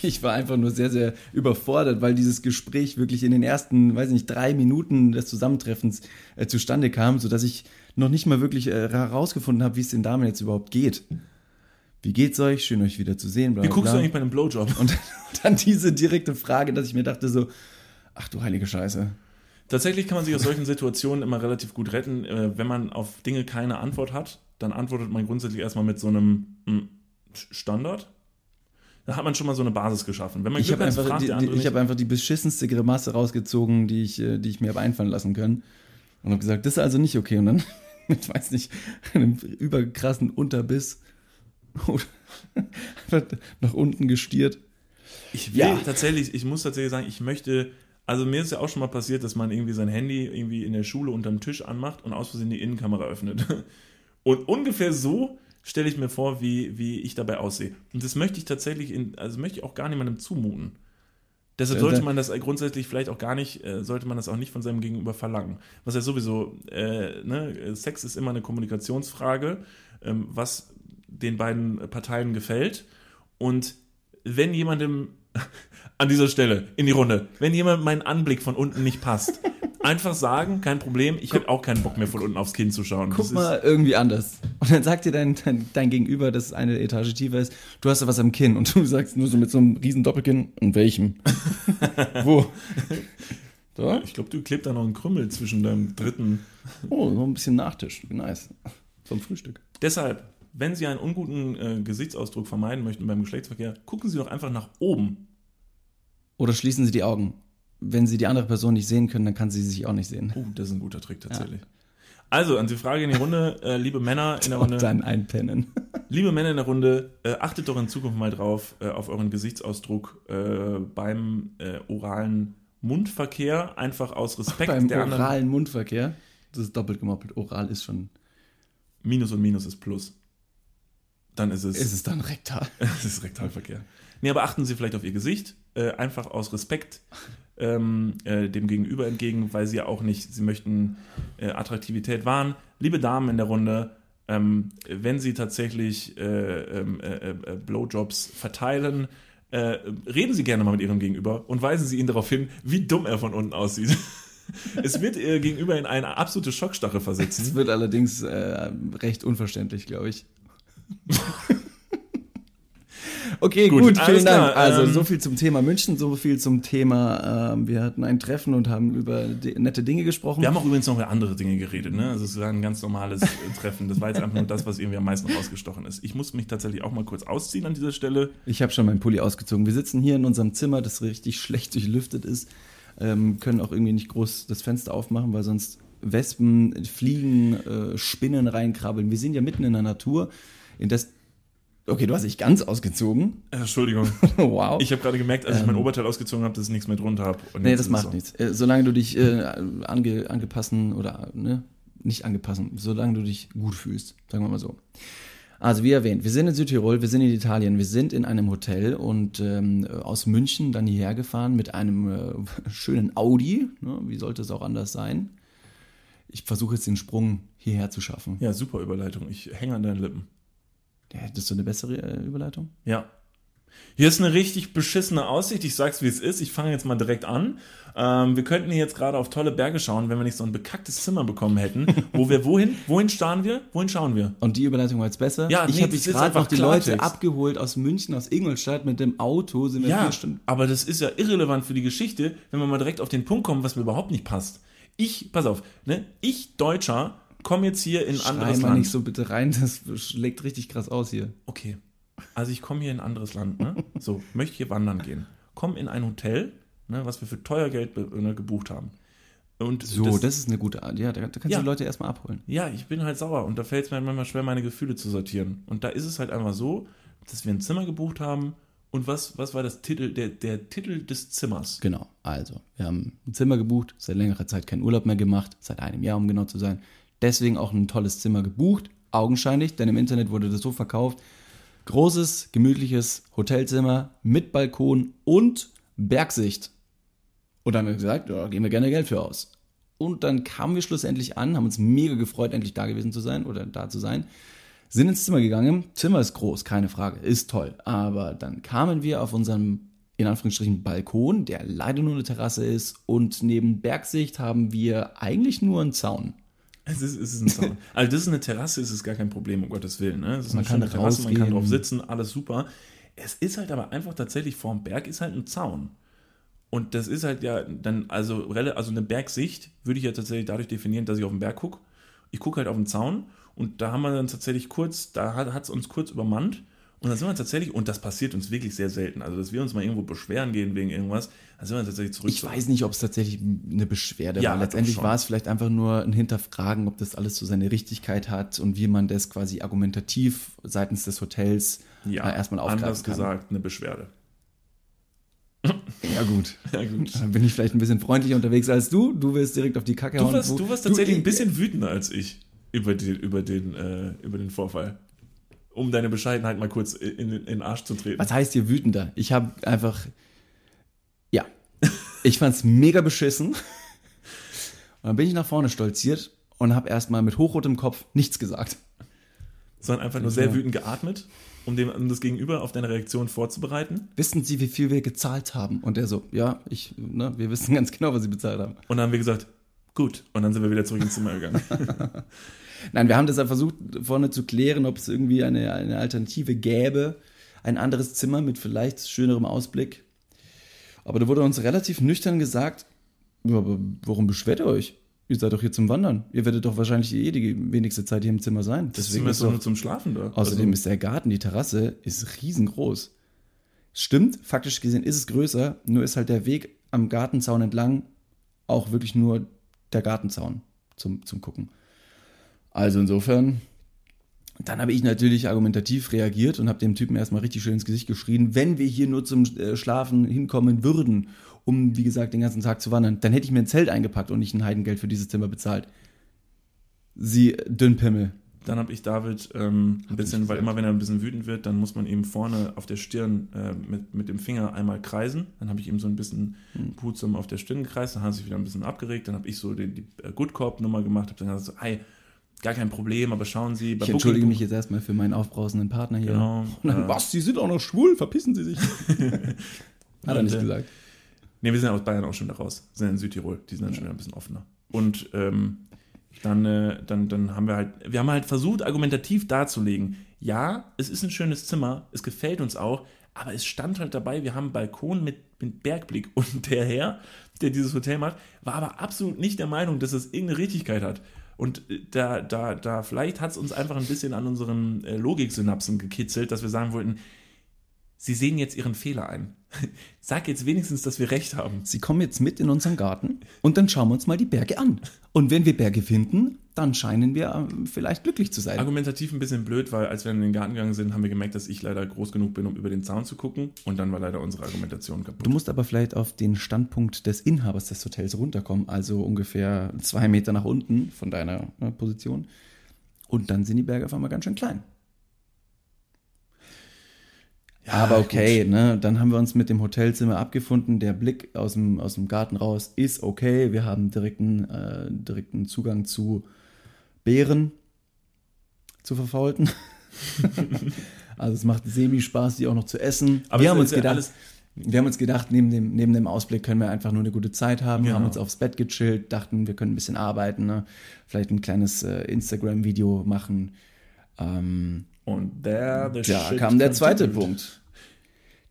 Ich war einfach nur sehr, sehr überfordert, weil dieses Gespräch wirklich in den ersten, weiß nicht, drei Minuten des Zusammentreffens äh, zustande kam, sodass ich noch nicht mal wirklich äh, herausgefunden habe, wie es den Damen jetzt überhaupt geht. Wie geht's euch? Schön euch wieder zu sehen. Bla, Wie bla, guckst du bla. eigentlich bei einem Blowjob? Und dann diese direkte Frage, dass ich mir dachte so, ach du heilige Scheiße. Tatsächlich kann man sich aus solchen Situationen immer relativ gut retten. Äh, wenn man auf Dinge keine Antwort hat, dann antwortet man grundsätzlich erstmal mit so einem mm, Standard. Da hat man schon mal so eine Basis geschaffen. Wenn man Ich habe einfach, fragt die, ich hab einfach die beschissenste Grimasse rausgezogen, die ich, äh, die ich mir habe einfallen lassen können. Und habe gesagt, das ist also nicht okay. Und dann, ich weiß nicht, einem überkrassen Unterbiss nach unten gestiert. Ich will Ja. tatsächlich, ich muss tatsächlich sagen, ich möchte, also mir ist ja auch schon mal passiert, dass man irgendwie sein Handy irgendwie in der Schule unterm Tisch anmacht und aus Versehen die Innenkamera öffnet. Und ungefähr so stelle ich mir vor, wie, wie ich dabei aussehe. Und das möchte ich tatsächlich, in, also möchte ich auch gar niemandem zumuten. Deshalb sollte man das grundsätzlich vielleicht auch gar nicht, äh, sollte man das auch nicht von seinem Gegenüber verlangen. Was ja sowieso, äh, ne, Sex ist immer eine Kommunikationsfrage, ähm, was den beiden Parteien gefällt. Und wenn jemandem an dieser Stelle in die Runde, wenn jemand meinen Anblick von unten nicht passt, einfach sagen, kein Problem, ich habe auch keinen Bock mehr von unten aufs Kinn zu schauen. Guck mal irgendwie anders. Und dann sagt dir dein, dein, dein Gegenüber, das ist eine Etage tiefer ist, du hast da was am Kinn. Und du sagst nur so mit so einem riesen Doppelkinn, in welchem? Wo? So? Ich glaube, du klebt da noch einen Krümmel zwischen deinem dritten. Oh, so ein bisschen Nachtisch. Nice. Zum Frühstück. Deshalb, wenn Sie einen unguten äh, Gesichtsausdruck vermeiden möchten beim Geschlechtsverkehr, gucken Sie doch einfach nach oben. Oder schließen Sie die Augen. Wenn Sie die andere Person nicht sehen können, dann kann sie sich auch nicht sehen. Oh, das ist ein guter Trick tatsächlich. Also, an die Frage in die Runde, äh, liebe Männer in der Und Runde, dann einpennen. liebe Männer in der Runde, äh, achtet doch in Zukunft mal drauf äh, auf euren Gesichtsausdruck äh, beim äh, oralen Mundverkehr, einfach aus Respekt Beim der anderen. oralen Mundverkehr. Das ist doppelt gemoppelt. Oral ist schon. Minus und Minus ist Plus. Dann ist es, Ist es dann rektal? es ist Rektalverkehr. Nee, aber achten Sie vielleicht auf Ihr Gesicht, äh, einfach aus Respekt ähm, äh, dem Gegenüber entgegen, weil Sie ja auch nicht, Sie möchten äh, Attraktivität wahren. Liebe Damen in der Runde, ähm, wenn Sie tatsächlich äh, ähm, äh, äh, Blowjobs verteilen, äh, reden Sie gerne mal mit Ihrem Gegenüber und weisen Sie ihn darauf hin, wie dumm er von unten aussieht. es wird Ihr Gegenüber in eine absolute Schockstarre versetzen. Das wird allerdings äh, recht unverständlich, glaube ich. Okay, Gut, gut, vielen Dank. klar, Also ähm, so viel zum Thema München, so viel zum Thema, ähm, wir hatten ein Treffen und haben über nette Dinge gesprochen. Wir haben auch übrigens noch über andere Dinge geredet, ne? Also es war ein ganz normales äh, Treffen. Das war jetzt einfach nur das, was irgendwie am meisten rausgestochen ist. Ich muss mich tatsächlich auch mal kurz ausziehen an dieser Stelle. Ich habe schon meinen Pulli ausgezogen. Wir sitzen hier in unserem Zimmer, das richtig schlecht durchlüftet ist, ähm, können auch irgendwie nicht groß das Fenster aufmachen, weil sonst Wespen, Fliegen, äh, Spinnen reinkrabbeln. Wir sind ja mitten in der Natur, in das. Okay, du hast dich ganz ausgezogen. Äh, Entschuldigung. wow. Ich habe gerade gemerkt, als ich mein Oberteil ausgezogen habe, dass ich nichts mehr drunter habe. Ähm. nee, das macht nichts. Äh, solange du dich äh, ange, angepassen oder ne, nicht angepassen, solange du dich gut fühlst, sagen wir mal so. Also wie erwähnt, wir sind in Südtirol, wir sind in Italien, wir sind in einem Hotel und ähm, aus München dann hierher gefahren mit einem äh, schönen Audi. Ne, wie sollte es auch anders sein? Ich versuche jetzt den Sprung hierher zu schaffen. Ja, super Überleitung. Ich hänge an deinen Lippen. Hättest du eine bessere äh, Überleitung? Ja. Hier ist eine richtig beschissene Aussicht. Ich sag's wie es ist. Ich fange jetzt mal direkt an. Ähm, wir könnten hier jetzt gerade auf tolle Berge schauen, wenn wir nicht so ein bekacktes Zimmer bekommen hätten. Wo wir wohin? Wohin starren wir? Wohin schauen wir? Und die Überleitung war jetzt besser. Ja, ich nee, habe gerade einfach noch die Klartext. Leute abgeholt aus München, aus Ingolstadt mit dem Auto. Sind wir Ja, vier Stunden. aber das ist ja irrelevant für die Geschichte, wenn wir mal direkt auf den Punkt kommen, was mir überhaupt nicht passt. Ich, pass auf, ne? Ich, Deutscher, komme jetzt hier in ein anderes mal Land. nicht so bitte rein, das schlägt richtig krass aus hier. Okay. Also ich komme hier in ein anderes Land, ne? So, möchte hier wandern gehen. Komm in ein Hotel, ne, was wir für teuer Geld ne, gebucht haben. Und So, das, ist eine gute Art. Ja, da, da kannst Ja. du die Leute erstmal abholen. Ja, ich bin halt sauer und da fällt es mir halt manchmal schwer, meine Gefühle zu sortieren. Und da ist es halt einfach so, dass wir ein Zimmer gebucht haben und was, was war das Titel, der, der Titel des Zimmers? Genau, also, wir haben ein Zimmer gebucht, seit längerer Zeit keinen Urlaub mehr gemacht, seit einem Jahr, um genau zu sein. Deswegen auch ein tolles Zimmer gebucht, augenscheinlich, denn im Internet wurde das so verkauft. Großes, gemütliches Hotelzimmer mit Balkon und Bergsicht. Und dann haben wir gesagt, ja, geben wir gerne Geld für aus. Und dann kamen wir schlussendlich an, haben uns mega gefreut, endlich da gewesen zu sein oder da zu sein. Sind ins Zimmer gegangen. Zimmer ist groß, keine Frage, ist toll. Aber dann kamen wir auf unserem, in Anführungsstrichen, Balkon, der leider nur eine Terrasse ist. Und neben Bergsicht haben wir eigentlich nur einen Zaun. Es ist, es ist ein Zaun. Also das ist eine Terrasse, es ist gar kein Problem, um Gottes Willen. Ne? Es ist Man eine kann schöne Terrasse, man kann rausgehen. drauf sitzen, alles super. Es ist halt aber einfach tatsächlich vorm Berg ist halt ein Zaun. Und das ist halt ja dann, also, also eine Bergsicht würde ich ja tatsächlich dadurch definieren, dass ich auf den Berg gucke. Ich gucke halt auf den Zaun und da haben wir dann tatsächlich kurz, da hat es uns kurz übermannt. Und dann sind wir tatsächlich, und das passiert uns wirklich sehr selten, also dass wir uns mal irgendwo beschweren gehen wegen irgendwas, dann sind wir tatsächlich zurück. Ich weiß nicht, ob es tatsächlich eine Beschwerde Ja, war. Letztendlich war es vielleicht einfach nur ein Hinterfragen, ob das alles so seine Richtigkeit hat und wie man das quasi argumentativ seitens des Hotels ja, äh, erstmal aufgreifen anders kann. gesagt, eine Beschwerde. Ja gut. Ja, gut. Dann bin ich vielleicht ein bisschen freundlicher unterwegs als du. Du wirst direkt auf die Kacke Du hauen. warst, du warst tatsächlich Du- ein bisschen wütender als ich über den, über den, äh, über den Vorfall. Um deine Bescheidenheit mal kurz in, in, den Arsch zu treten. Was heißt hier wütender? Ich habe einfach, ja, ich fand's mega beschissen. Und dann bin ich nach vorne stolziert und habe erstmal mit hochrotem Kopf nichts gesagt. Sondern einfach nur sehr wütend geatmet, um, dem, um das Gegenüber auf deine Reaktion vorzubereiten. Wissen Sie, wie viel wir gezahlt haben? Und er so, ja, ich, ne, wir wissen ganz genau, was Sie bezahlt haben. Und dann haben wir gesagt, gut. Und dann sind wir wieder zurück ins Zimmer gegangen. Nein, wir haben deshalb versucht, vorne zu klären, ob es irgendwie eine, eine Alternative gäbe. Ein anderes Zimmer mit vielleicht schönerem Ausblick. Aber da wurde uns relativ nüchtern gesagt, ja, aber warum beschwert ihr euch? Ihr seid doch hier zum Wandern. Ihr werdet doch wahrscheinlich eh die wenigste Zeit hier im Zimmer sein. Das Deswegen Zimmer ist doch nur zum Schlafen da. außerdem Also, ist der Garten, die Terrasse, ist riesengroß. Stimmt, faktisch gesehen ist es größer, nur ist halt der Weg am Gartenzaun entlang auch wirklich nur der Gartenzaun zum, zum Gucken. Also insofern, dann habe ich natürlich argumentativ reagiert und habe dem Typen erstmal richtig schön ins Gesicht geschrien, wenn wir hier nur zum äh, Schlafen hinkommen würden, um, wie gesagt, den ganzen Tag zu wandern, dann hätte ich mir ein Zelt eingepackt und nicht ein Heidengeld für dieses Zimmer bezahlt. Sie Dünnpimmel. dann habe ich David ähm, ein bisschen, weil immer wenn er ein bisschen wütend wird, dann muss man ihm vorne auf der Stirn äh, mit, mit dem Finger einmal kreisen. Dann habe ich ihm so ein bisschen Hm. behutsam auf der Stirn gekreist, dann hat er sich wieder ein bisschen abgeregt. Dann habe ich so die, die äh, Good Corp-Nummer gemacht, habe dann gesagt so, hey, gar kein Problem, aber schauen Sie, bei Ich entschuldige mich jetzt erstmal für meinen aufbrausenden Partner hier. Genau. Und dann, äh, was, Sie sind auch noch schwul, verpissen Sie sich. Hat er nicht äh, gesagt. Ne, wir sind aus Bayern auch schon da raus. Wir sind in Südtirol. Die sind dann schon wieder ein bisschen offener. Und ähm, dann, äh, dann, dann haben wir halt, wir haben halt versucht, argumentativ darzulegen, ja, es ist ein schönes Zimmer, es gefällt uns auch, aber es stand halt dabei, wir haben einen Balkon mit, mit Bergblick. Und der Herr, der dieses Hotel macht, war aber absolut nicht der Meinung, dass es irgendeine Richtigkeit hat. Und äh, da, da, da, vielleicht hat es uns einfach ein bisschen an unseren äh, Logiksynapsen gekitzelt, dass wir sagen wollten, Sie sehen jetzt Ihren Fehler ein. Sag jetzt wenigstens, dass wir recht haben. Sie kommen jetzt mit in unseren Garten und dann schauen wir uns mal die Berge an. Und wenn wir Berge finden, dann scheinen wir ähm, vielleicht glücklich zu sein. Argumentativ ein bisschen blöd, weil als wir in den Garten gegangen sind, haben wir gemerkt, dass ich leider groß genug bin, um über den Zaun zu gucken. Und dann war leider unsere Argumentation kaputt. Du musst aber vielleicht auf den Standpunkt des Inhabers des Hotels runterkommen, also ungefähr zwei Meter nach unten von deiner äh, Position. Und dann sind die Berge auf einmal ganz schön klein. Aber okay, ne? Dann haben wir uns mit dem Hotelzimmer abgefunden. Der Blick aus dem, aus dem Garten raus ist okay. Wir haben direkten, äh, direkten Zugang zu Beeren, zu verfaulten. Also es macht semi-Spaß, die auch noch zu essen. Aber wir haben uns ja gedacht, wir haben uns gedacht, neben dem, neben dem Ausblick können wir einfach nur eine gute Zeit haben. Genau. haben uns aufs Bett gechillt, dachten, wir können ein bisschen arbeiten, ne? vielleicht ein kleines äh, Instagram-Video machen. Ähm, Und there the da shit kam der zweite. Punkt.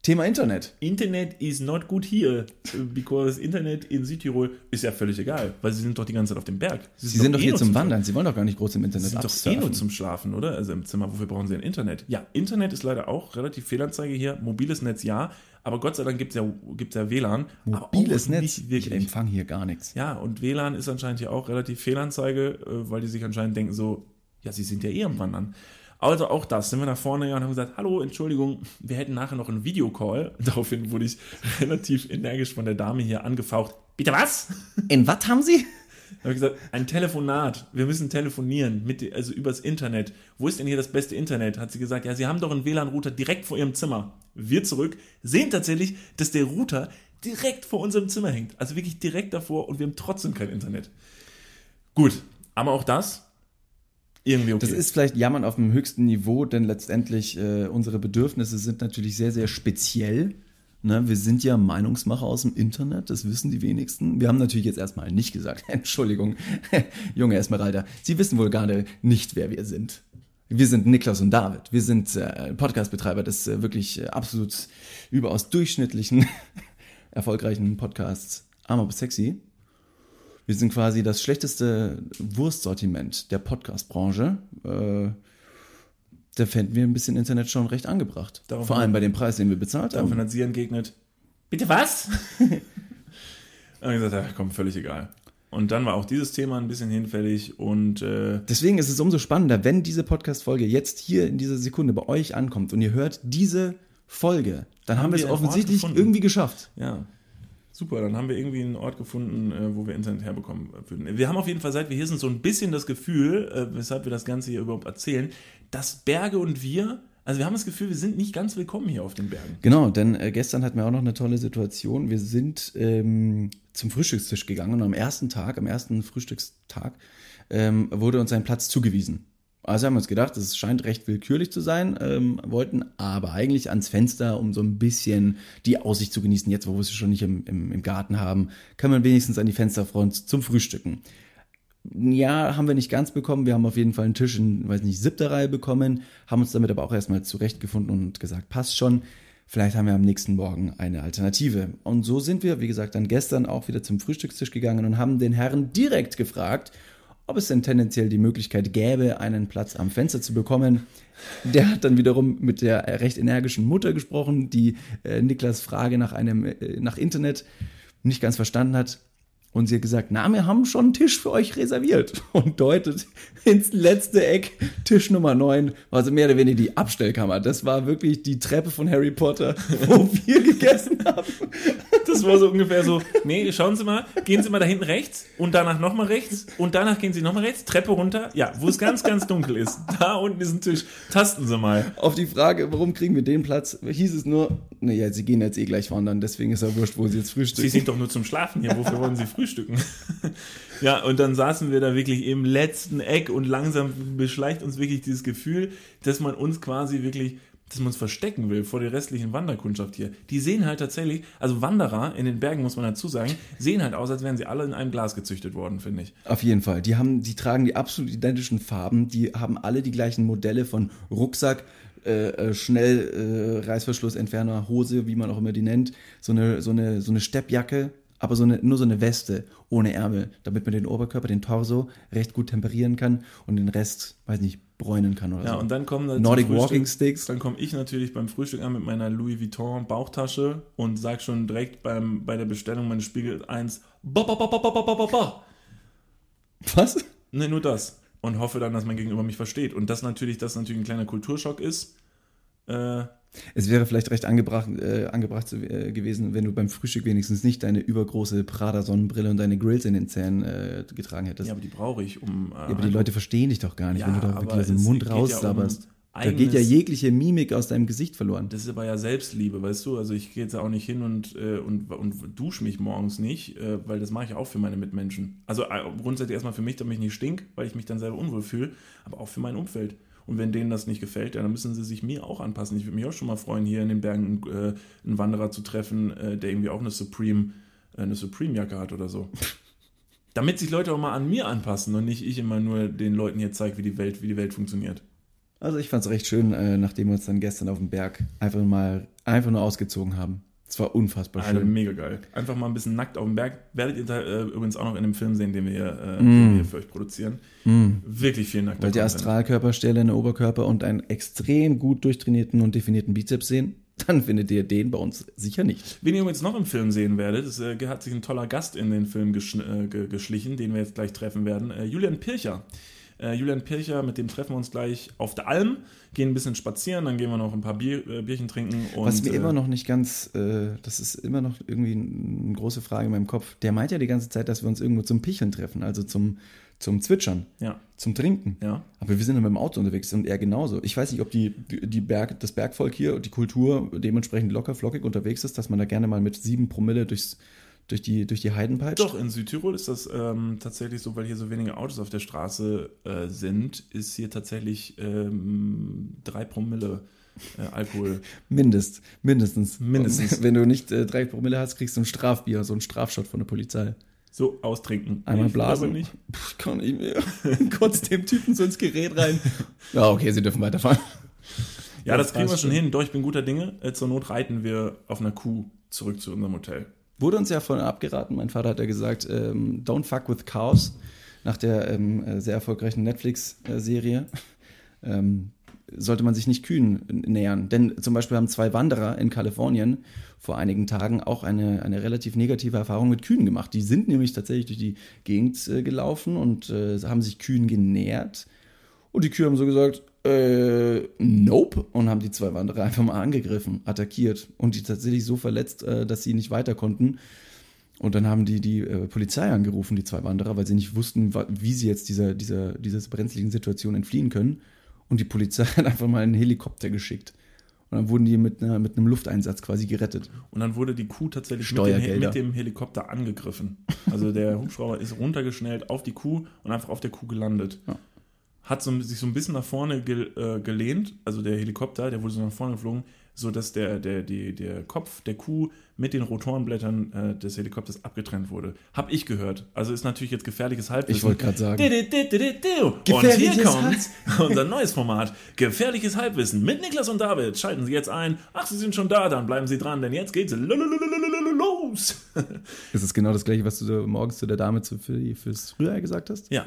Thema Internet. Internet is not good here, because Internet in Südtirol ist ja völlig egal, weil sie sind doch die ganze Zeit auf dem Berg. Sie sind doch eh hier zum Wandern. Sie wollen doch gar nicht groß im Internet Sie sind doch eh absurfen. nur zum Schlafen, oder? Also im Zimmer, wofür brauchen sie ein Internet? Ja, Internet ist leider auch relativ Fehlanzeige hier. Mobiles Netz ja, aber Gott sei Dank gibt es ja, gibt's ja WLAN. aber Mobiles Netz. Ich empfange hier gar nichts. Ja, und WLAN ist anscheinend hier auch relativ Fehlanzeige, äh, weil die sich anscheinend denken so, ja, sie sind ja eh am Wandern. Also auch das, sind wir nach vorne gegangen und haben gesagt, hallo, Entschuldigung, wir hätten nachher noch einen Videocall. Daraufhin wurde ich relativ energisch von der Dame hier angefaucht. Bitte was? In was haben Sie? Da habe ich gesagt, ein Telefonat. Wir müssen telefonieren, mit, also übers Internet. Wo ist denn hier das beste Internet? Hat sie gesagt, ja, Sie haben doch einen WLAN-Router direkt vor Ihrem Zimmer. Wir zurück sehen tatsächlich, dass der Router direkt vor unserem Zimmer hängt. Also wirklich direkt davor und wir haben trotzdem kein Internet. Gut, aber auch das irgendwie okay. Das ist vielleicht Jammern auf dem höchsten Niveau, denn letztendlich äh, unsere Bedürfnisse sind natürlich sehr, sehr speziell. Ne, wir sind ja Meinungsmacher aus dem Internet, das wissen die wenigsten. Wir haben natürlich jetzt erstmal nicht gesagt, Entschuldigung, junge Esmeralda, Sie wissen wohl gerade nicht, wer wir sind. Wir sind Niklas und David. Wir sind äh, Podcastbetreiber des äh, wirklich äh, absolut überaus durchschnittlichen, erfolgreichen Podcasts Arm aber sexy. Wir sind quasi das schlechteste Wurstsortiment der Podcast-Branche. Äh, da fänden wir ein bisschen Internet schon recht angebracht. Darauf Vor allem bei dem Preis, den wir bezahlt Daraufhin haben. hat sie entgegnet, bitte was? und ich gesagt, ja, komm, völlig egal. Und dann war auch dieses Thema ein bisschen hinfällig und äh, Deswegen ist es umso spannender, wenn diese Podcast-Folge jetzt hier in dieser Sekunde bei euch ankommt und ihr hört diese Folge, dann haben, Haben wir es offensichtlich irgendwie geschafft. Ja. Super, dann haben wir irgendwie einen Ort gefunden, äh, wo wir Internet herbekommen würden. Wir haben auf jeden Fall, seit wir hier sind, so ein bisschen das Gefühl, äh, weshalb wir das Ganze hier überhaupt erzählen, dass Berge und wir, also wir haben das Gefühl, wir sind nicht ganz willkommen hier auf den Bergen. Genau, denn äh, gestern hatten wir auch noch eine tolle Situation. Wir sind ähm, zum Frühstückstisch gegangen und am ersten Tag, am ersten Frühstückstag, ähm, wurde uns ein Platz zugewiesen. Also haben wir uns gedacht, es scheint recht willkürlich zu sein, ähm, wollten aber eigentlich ans Fenster, um so ein bisschen die Aussicht zu genießen. Jetzt, wo wir es schon nicht im, im, im Garten haben, kann man wenigstens an die Fensterfront zum Frühstücken. Ja, haben wir nicht ganz bekommen. Wir haben auf jeden Fall einen Tisch in, weiß nicht, siebter Reihe bekommen, haben uns damit aber auch erstmal zurechtgefunden und gesagt, passt schon. Vielleicht haben wir am nächsten Morgen eine Alternative. Und so sind wir, wie gesagt, dann gestern auch wieder zum Frühstückstisch gegangen und haben den Herrn direkt gefragt, ob es denn tendenziell die Möglichkeit gäbe, einen Platz am Fenster zu bekommen. Der hat dann wiederum mit der recht energischen Mutter gesprochen, die äh, Niklas Frage nach einem äh, nach Internet nicht ganz verstanden hat. Und sie hat gesagt, na, wir haben schon einen Tisch für euch reserviert. Und deutet ins letzte Eck, Tisch Nummer 9, also mehr oder weniger die Abstellkammer. Das war wirklich die Treppe von Harry Potter, wo wir gegessen haben. Das war so ungefähr so, nee, schauen Sie mal, gehen Sie mal da hinten rechts und danach nochmal rechts und danach gehen Sie nochmal rechts, Treppe runter, ja, wo es ganz, ganz dunkel ist. Da unten ist ein Tisch, tasten Sie mal. Auf die Frage, warum kriegen wir den Platz, hieß es nur, naja, sie gehen jetzt eh gleich wandern, deswegen ist ja wurscht, wo sie jetzt frühstücken. Sie sind doch nur zum Schlafen hier, wofür wollen Sie frühstücken? ja, und dann saßen wir da wirklich im letzten Eck und langsam beschleicht uns wirklich dieses Gefühl, dass man uns quasi wirklich, dass man uns verstecken will vor der restlichen Wanderkundschaft hier. Die sehen halt tatsächlich, also Wanderer in den Bergen, muss man dazu sagen, sehen halt aus, als wären sie alle in einem Glas gezüchtet worden, finde ich. Auf jeden Fall. Die haben, die tragen die absolut identischen Farben, die haben alle die gleichen Modelle von Rucksack, äh, äh, schnell äh, Reißverschlussentferner, Hose, wie man auch immer die nennt, so eine, so eine, so eine Steppjacke, aber so eine, nur so eine Weste ohne Ärmel, damit man den Oberkörper, den Torso recht gut temperieren kann und den Rest, weiß nicht, bräunen kann oder ja, so. Ja, und dann kommen dann Nordic Walking Sticks. Dann komme ich natürlich beim Frühstück an mit meiner Louis Vuitton Bauchtasche und sag schon direkt beim, bei der Bestellung meines Spiegel 1 ba, ba, ba, ba, ba, ba, ba, ba. Was? Ne, nur das. Und hoffe dann, dass mein Gegenüber mich versteht. Und das natürlich, dass natürlich ein kleiner Kulturschock ist. Äh, es wäre vielleicht recht angebracht, äh, angebracht zu, äh, gewesen, wenn du beim Frühstück wenigstens nicht deine übergroße Prada-Sonnenbrille und deine Grills in den Zähnen äh, getragen hättest. ja, aber die brauche ich, um. Äh, Ja, aber die Leute verstehen dich doch gar nicht, Ja, wenn du da wirklich aus dem Mund geht ja um da geht ja jegliche Mimik aus deinem Gesicht verloren. Das ist aber ja Selbstliebe, weißt du? Also ich gehe jetzt auch nicht hin und, äh, und, und dusche mich morgens nicht, äh, weil das mache ich auch für meine Mitmenschen. Also äh, grundsätzlich erstmal für mich, damit ich nicht stink, weil ich mich dann selber unwohl fühle, aber auch für mein Umfeld. Und wenn denen das nicht gefällt, ja, dann müssen sie sich mir auch anpassen. Ich würde mich auch schon mal freuen, hier in den Bergen äh, einen Wanderer zu treffen, äh, der irgendwie auch eine Supreme, äh, eine Supreme-Jacke hat oder so. Damit sich Leute auch mal an mir anpassen und nicht ich immer nur den Leuten hier zeige, wie die Welt, wie die Welt funktioniert. Also ich fand es recht schön, äh, nachdem wir uns dann gestern auf dem Berg einfach mal einfach nur ausgezogen haben. Es war unfassbar Alter, schön. mega geil. Einfach mal ein bisschen nackt auf dem Berg. Werdet ihr da äh, übrigens auch noch in dem Film sehen, den wir, hier, äh, den wir für euch produzieren. Wirklich viel nackter Wollt ihr. Astralkörperstelle in der Oberkörper und einen extrem gut durchtrainierten und definierten Bizeps sehen? Dann findet ihr den bei uns sicher nicht. Wen ihr übrigens noch im Film sehen werdet, es äh, hat sich ein toller Gast in den Film äh, ge geschlichen, den wir jetzt gleich treffen werden. Äh, Julian Pircher. Äh, Julian Pircher, mit dem treffen wir uns gleich auf der Alm, gehen ein bisschen spazieren, dann gehen wir noch ein paar Bier, äh, Bierchen trinken. Und, Was mir äh, immer noch nicht ganz, äh, das ist immer noch irgendwie eine große Frage in meinem Kopf. Der meint ja die ganze Zeit, dass wir uns irgendwo zum Picheln treffen, also zum, zum Zwitschern, Ja, zum Trinken. ja. Aber wir sind ja mit dem Auto unterwegs und er genauso. Ich weiß nicht, ob die, die Berg, das Bergvolk hier und die Kultur dementsprechend locker flockig unterwegs ist, dass man da gerne mal mit sieben Promille durchs, durch, die, durch die Heiden peitscht. Doch, in Südtirol ist das ähm, tatsächlich so, weil hier so wenige Autos auf der Straße äh, sind, ist hier tatsächlich ähm, drei Promille äh, Alkohol. Mindest, mindestens. Mindestens. Wenn du nicht äh, drei Promille hast, kriegst du ein Strafbier, so ein Strafschott von der Polizei. So, austrinken. Einmal Ich blasen. nicht. Puh, ich kann nicht mehr. Kotzt dem Typen so ins Gerät rein. Ja, okay, sie dürfen weiterfahren. Ja, das Das kriegen wir schon. hin. Doch, ich bin guter Dinge. Äh, zur Not reiten wir auf einer Kuh zurück zu unserem Hotel. Wurde uns ja von abgeraten. Mein Vater hat ja gesagt, ähm, don't fuck with cows. Nach der ähm, äh, sehr erfolgreichen Netflix-Serie ähm, sollte man sich nicht Kühen nähern. Denn zum Beispiel haben zwei Wanderer in Kalifornien vor einigen Tagen auch eine, eine relativ negative Erfahrung mit Kühen gemacht. Die sind nämlich tatsächlich durch die Gegend äh, gelaufen und äh, haben sich Kühen genähert. Und die Kühe haben so gesagt, äh, nope. Und haben die zwei Wanderer einfach mal angegriffen, attackiert und die tatsächlich so verletzt, äh, dass sie nicht weiter konnten. Und dann haben die die äh, Polizei angerufen, die zwei Wanderer, weil sie nicht wussten, wie sie jetzt dieser, dieser, dieser brenzligen Situation entfliehen können. Und die Polizei hat einfach mal einen Helikopter geschickt. Und dann wurden die mit, einer, mit einem Lufteinsatz quasi gerettet. Und dann wurde die Kuh tatsächlich mit dem, mit dem Helikopter angegriffen. Also der Hubschrauber ist runtergeschnellt auf die Kuh und einfach auf der Kuh gelandet. Ja. Hat so, sich so ein bisschen nach vorne ge, äh, gelehnt, also der Helikopter, der wurde so nach vorne geflogen, sodass der, der, die, der Kopf der Kuh mit den Rotorenblättern äh, des Helikopters abgetrennt wurde. Hab ich gehört. Also ist natürlich jetzt gefährliches Halbwissen. Ich wollte gerade sagen. Und hier kommt unser neues Format, Gefährliches Halbwissen mit Niklas und David. Schalten Sie jetzt ein. Ach, Sie sind schon da, dann bleiben Sie dran, denn jetzt geht's los. Ist es genau das gleiche, was du morgens zu der Dame fürs Frühjahr gesagt hast? Ja.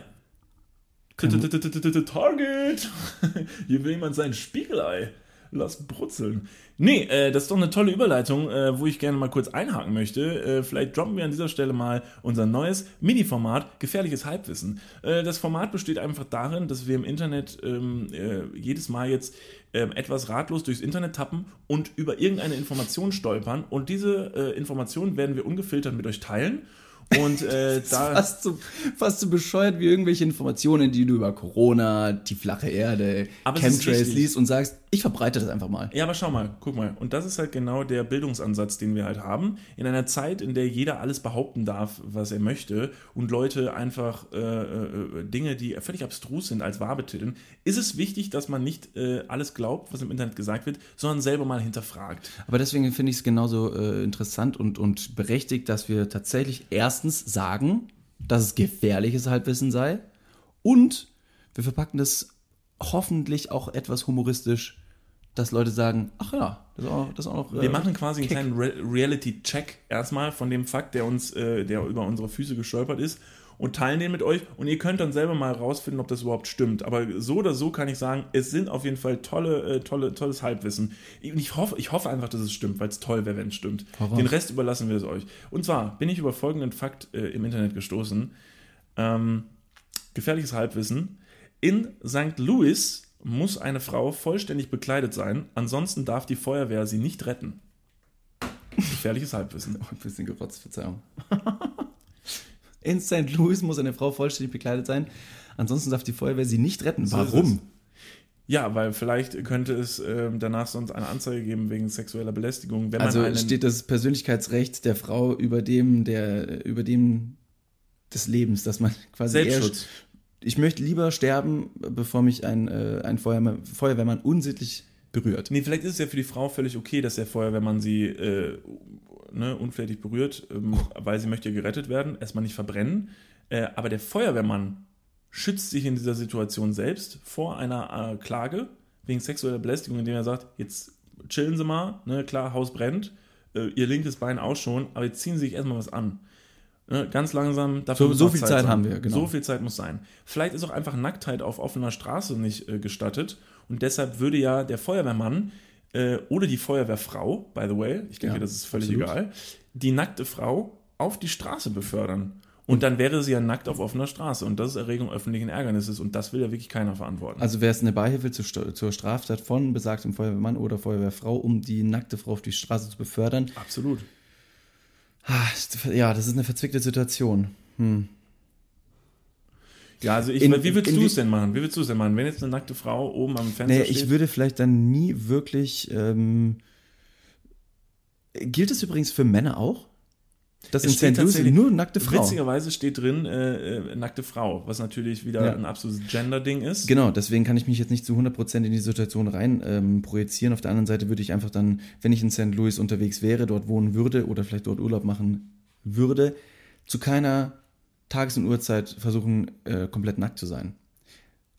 Target! Hier will jemand sein Spiegelei. Lass brutzeln. Nee, äh, das ist doch eine tolle Überleitung, äh, wo ich gerne mal kurz einhaken möchte. Äh, vielleicht droppen wir an dieser Stelle mal unser neues Mini-Format Gefährliches Halbwissen. Äh, das Format besteht einfach darin, dass wir im Internet ähm, äh, jedes Mal jetzt ähm, etwas ratlos durchs Internet tappen und über irgendeine Information stolpern. Und diese äh, Informationen werden wir ungefiltert mit euch teilen. Und äh, da. Fast so, fast so bescheuert wie irgendwelche Informationen, die du über Corona, die flache Erde, Aber Chemtrails liest und sagst, ich verbreite das einfach mal. Ja, aber schau mal, guck mal. Und das ist halt genau der Bildungsansatz, den wir halt haben. In einer Zeit, in der jeder alles behaupten darf, was er möchte und Leute einfach äh, äh, Dinge, die völlig abstrus sind, als wahr betiteln, ist es wichtig, dass man nicht äh, alles glaubt, was im Internet gesagt wird, sondern selber mal hinterfragt. Aber deswegen finde ich es genauso äh, interessant und, und berechtigt, dass wir tatsächlich erstens sagen, dass es gefährliches Halbwissen sei und wir verpacken das hoffentlich auch etwas humoristisch, dass Leute sagen, ach ja, das ist auch, das ist auch noch. Wir äh, machen quasi einen Kick. kleinen Re Reality-Check erstmal von dem Fakt, der uns, äh, der über unsere Füße gestolpert ist und teilen den mit euch und ihr könnt dann selber mal rausfinden, ob das überhaupt stimmt. Aber so oder so kann ich sagen, es sind auf jeden Fall tolle, äh, tolle, tolles Halbwissen. Und ich hoffe, ich hoffe einfach, dass es stimmt, weil es toll wäre, wenn es stimmt. Raus. Den Rest überlassen wir es euch. Und zwar bin ich über folgenden Fakt äh, im Internet gestoßen. Ähm, gefährliches Halbwissen. In St. Louis muss eine Frau vollständig bekleidet sein, ansonsten darf die Feuerwehr sie nicht retten. Gefährliches Halbwissen. Oh, ein bisschen gerotzt, Verzeihung. In St. Louis muss eine Frau vollständig bekleidet sein. Ansonsten darf die Feuerwehr sie nicht retten. So Warum? Ja, weil vielleicht könnte es ähm, danach sonst eine Anzeige geben wegen sexueller Belästigung. Wenn Also man einen, steht das Persönlichkeitsrecht der Frau über dem, der, über dem des Lebens, dass man quasi Selbstschutz. Ich möchte lieber sterben, bevor mich ein, äh, ein Feuerwehrmann, Feuerwehrmann unsittlich berührt. Nee, vielleicht ist es ja für die Frau völlig okay, dass der Feuerwehrmann sie äh, ne, unflätig berührt, ähm, weil sie möchte gerettet werden, erstmal nicht verbrennen. Äh, aber der Feuerwehrmann schützt sich in dieser Situation selbst vor einer äh, Klage wegen sexueller Belästigung, indem er sagt, jetzt chillen Sie mal, ne, klar, Haus brennt, äh, Ihr linkes Bein auch schon, aber jetzt ziehen Sie sich erstmal was an. Ne, ganz langsam. So, muss so noch viel Zeit sein. haben wir, genau. So viel Zeit muss sein. Vielleicht ist auch einfach Nacktheit auf offener Straße nicht äh, gestattet und deshalb würde ja der Feuerwehrmann äh, oder die Feuerwehrfrau, by the way, ich denke, Ja, das ist völlig absolut. egal, die nackte Frau auf die Straße befördern. Und dann wäre sie ja nackt auf offener Straße. Und das ist Erregung öffentlichen Ärgernisses. Und das will ja wirklich keiner verantworten. Also wäre es eine Beihilfe zur, zur Straftat von besagtem Feuerwehrmann oder Feuerwehrfrau, um die nackte Frau auf die Straße zu befördern. Absolut. Ah, Ja, das ist eine verzwickte Situation. Hm. Ja, also ich, In- wie würdest du es denn machen? Wie würdest du es denn machen? Wenn jetzt eine nackte Frau oben am Fenster Nee, steht. ich würde vielleicht dann nie wirklich. Ähm, gilt es übrigens für Männer auch? Das steht St. Louis tatsächlich- nur nackte Frau. Witzigerweise steht drin äh, äh, nackte Frau, was natürlich wieder Ja. ein absolutes Gender-Ding ist. Genau, deswegen kann ich mich jetzt nicht zu 100% in die Situation rein ähm, projizieren. Auf der anderen Seite würde ich einfach dann, wenn ich in St. Louis unterwegs wäre, dort wohnen würde oder vielleicht dort Urlaub machen würde, zu keiner Tages- und Uhrzeit versuchen, äh, komplett nackt zu sein.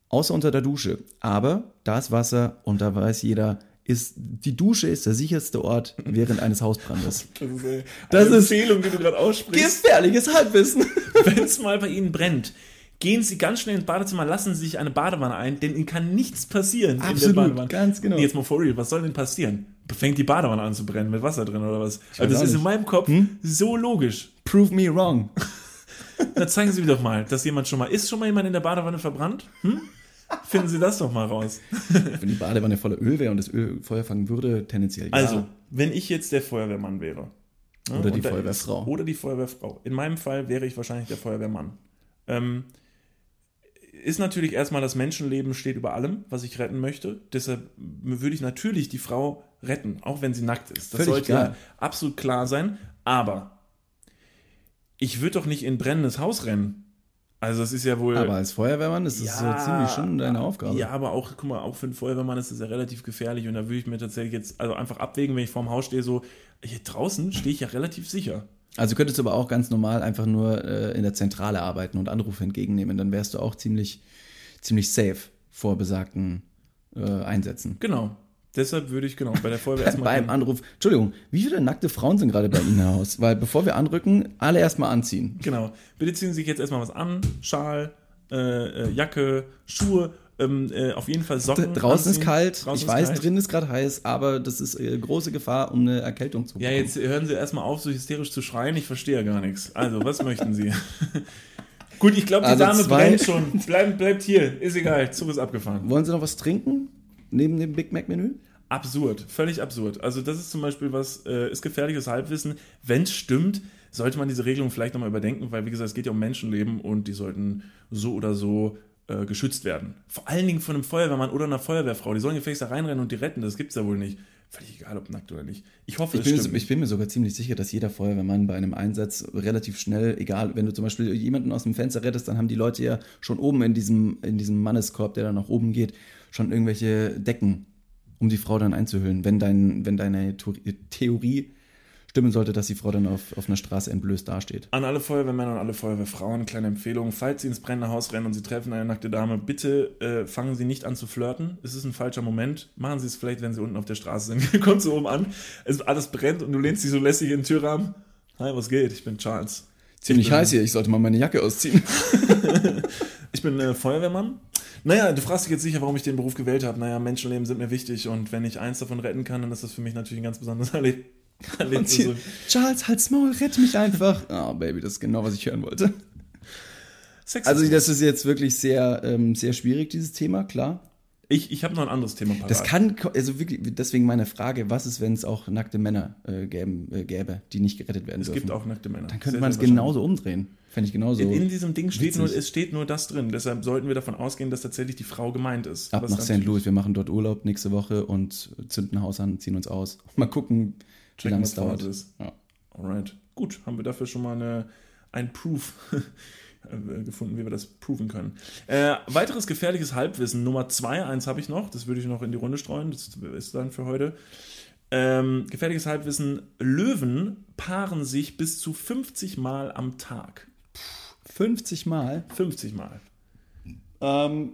Außer unter der Dusche. Aber da ist Wasser und da weiß jeder, ist, die Dusche ist der sicherste Ort während eines Hausbrandes. Das ist, Das eine ist- Empfehlung, die du gerade aussprichst. Gefährliches Halbwissen. Wenn es mal bei Ihnen brennt, gehen Sie ganz schnell ins Badezimmer, lassen Sie sich eine Badewanne ein, denn Ihnen kann nichts passieren in der Absolut, Badewanne. ganz genau. Nee, Jetzt mal for real, was soll denn passieren? Fängt die Badewanne an zu brennen mit Wasser drin oder was? Also das ist in nicht. meinem Kopf so logisch. Prove me wrong. Da zeigen Sie mir doch mal, dass jemand schon mal, ist schon mal jemand in der Badewanne verbrannt? Hm? Finden Sie das doch mal raus. Wenn die Badewanne voller Öl wäre und das Öl Feuer fangen würde, tendenziell ja. Also, wenn ich jetzt der Feuerwehrmann wäre. ne, Oder die Feuerwehrfrau. Ist, oder die Feuerwehrfrau. In meinem Fall wäre ich wahrscheinlich der Feuerwehrmann. Ähm, ist natürlich erstmal das Menschenleben steht über allem, was ich retten möchte. Deshalb würde ich natürlich die Frau retten, auch wenn sie nackt ist. Das Völlig sollte klar. absolut klar sein. Aber ich würde doch nicht in brennendes Haus rennen. Also das ist ja wohl. Aber als Feuerwehrmann ist das so ziemlich schon deine Aufgabe. Ja, aber auch, guck mal, auch für einen Feuerwehrmann ist das ja relativ gefährlich und da würde ich mir tatsächlich jetzt also einfach abwägen, wenn ich vorm Haus stehe, so, hier draußen stehe ich ja relativ sicher. Also könntest du aber auch ganz normal einfach nur äh, in der Zentrale arbeiten und Anrufe entgegennehmen. Dann wärst du auch ziemlich, ziemlich safe vor besagten äh, Einsätzen. Genau. Deshalb würde ich genau bei der Feuerwehr erstmal. Beim Anruf, Entschuldigung, wie viele nackte Frauen sind gerade bei Ihnen im Haus? Weil bevor wir anrücken, alle erstmal anziehen. Genau. Bitte ziehen Sie sich jetzt erstmal was an. Schal, äh, äh, Jacke, Schuhe, ähm, äh, auf jeden Fall Socken. Draußen ist anziehen. kalt, Draußen ich ist weiß, kalt. drin ist gerade heiß, aber das ist äh, große Gefahr, um eine Erkältung zu Ja, bekommen. jetzt hören Sie erstmal auf, so hysterisch zu schreien. Ich verstehe ja gar nichts. Also, was möchten Sie? Gut, ich glaube, die Also Dame zwei- brennt schon. Bleibt, bleibt hier. Ist egal. Zug ist abgefahren. Wollen Sie noch was trinken? Neben dem Big Mac Menü? Absurd, völlig absurd. Also das ist zum Beispiel was, äh, ist gefährliches Halbwissen. Wenn es stimmt, sollte man diese Regelung vielleicht nochmal überdenken, weil wie gesagt, es geht ja um Menschenleben und die sollten so oder so äh, geschützt werden. Vor allen Dingen von einem Feuerwehrmann oder einer Feuerwehrfrau. Die sollen gefälligst da reinrennen und die retten, das gibt's ja wohl nicht. Völlig egal, ob nackt oder nicht. Ich hoffe, Ich es bin, mir, ich bin mir sogar ziemlich sicher, dass jeder Feuerwehrmann bei einem Einsatz relativ schnell, egal, wenn du zum Beispiel jemanden aus dem Fenster rettest, dann haben die Leute ja schon oben in diesem, in diesem Manneskorb, der dann nach oben geht, schon irgendwelche Decken, um die Frau dann einzuhüllen, wenn, dein, wenn deine Theor- Theorie stimmen sollte, dass die Frau dann auf, auf einer Straße entblößt dasteht. An alle Feuerwehrmänner und alle Feuerwehrfrauen, kleine Empfehlung, falls Sie ins brennende Haus rennen und Sie treffen eine nackte Dame, bitte äh, fangen Sie nicht an zu flirten. Es ist ein falscher Moment. Machen Sie es vielleicht, wenn Sie unten auf der Straße sind. Kommt so oben an, es, alles brennt und du lehnst dich so lässig in den Türrahmen. Hi, was geht? Ich bin Charles. Ziemlich Ich bin- heiß hier, ich sollte mal meine Jacke ausziehen. Ich bin äh, Feuerwehrmann. Naja, du fragst dich jetzt sicher, warum ich den Beruf gewählt habe. Naja, Menschenleben sind mir wichtig und wenn ich eins davon retten kann, dann ist das für mich natürlich ein ganz besonderes Erleb Erlebnis. Hier, Charles, halt's Maul, rett mich einfach. Oh, Baby, das ist genau, was ich hören wollte. Sex Also das ist jetzt wirklich sehr, ähm, sehr schwierig, dieses Thema, klar. Ich ich habe noch ein anderes Thema parat. Das kann, also wirklich, deswegen meine Frage, was ist, wenn es auch nackte Männer äh, gäben, äh, gäbe, die nicht gerettet werden es dürfen? gibt auch nackte Männer. Dann könnte man es genauso umdrehen. Fände ich genauso. In, in diesem Ding steht witzig. nur, es steht nur das drin. Deshalb sollten wir davon ausgehen, dass tatsächlich die Frau gemeint ist. Ab nach St. Louis, wir machen dort Urlaub nächste Woche und zünden ein Haus an, ziehen uns aus. Mal gucken, wie Checken, lange was es dauert. Ist. Ja. Alright. Gut, haben wir dafür schon mal eine, ein Proof. äh, gefunden, wie wir das proven können. Äh, weiteres gefährliches Halbwissen, Nummer 2, eins habe ich noch, das würde ich noch in die Runde streuen, das ist dann für heute. Ähm, gefährliches Halbwissen, Löwen paaren sich bis zu 50 Mal am Tag. 50 Mal? 50 Mal. Ähm,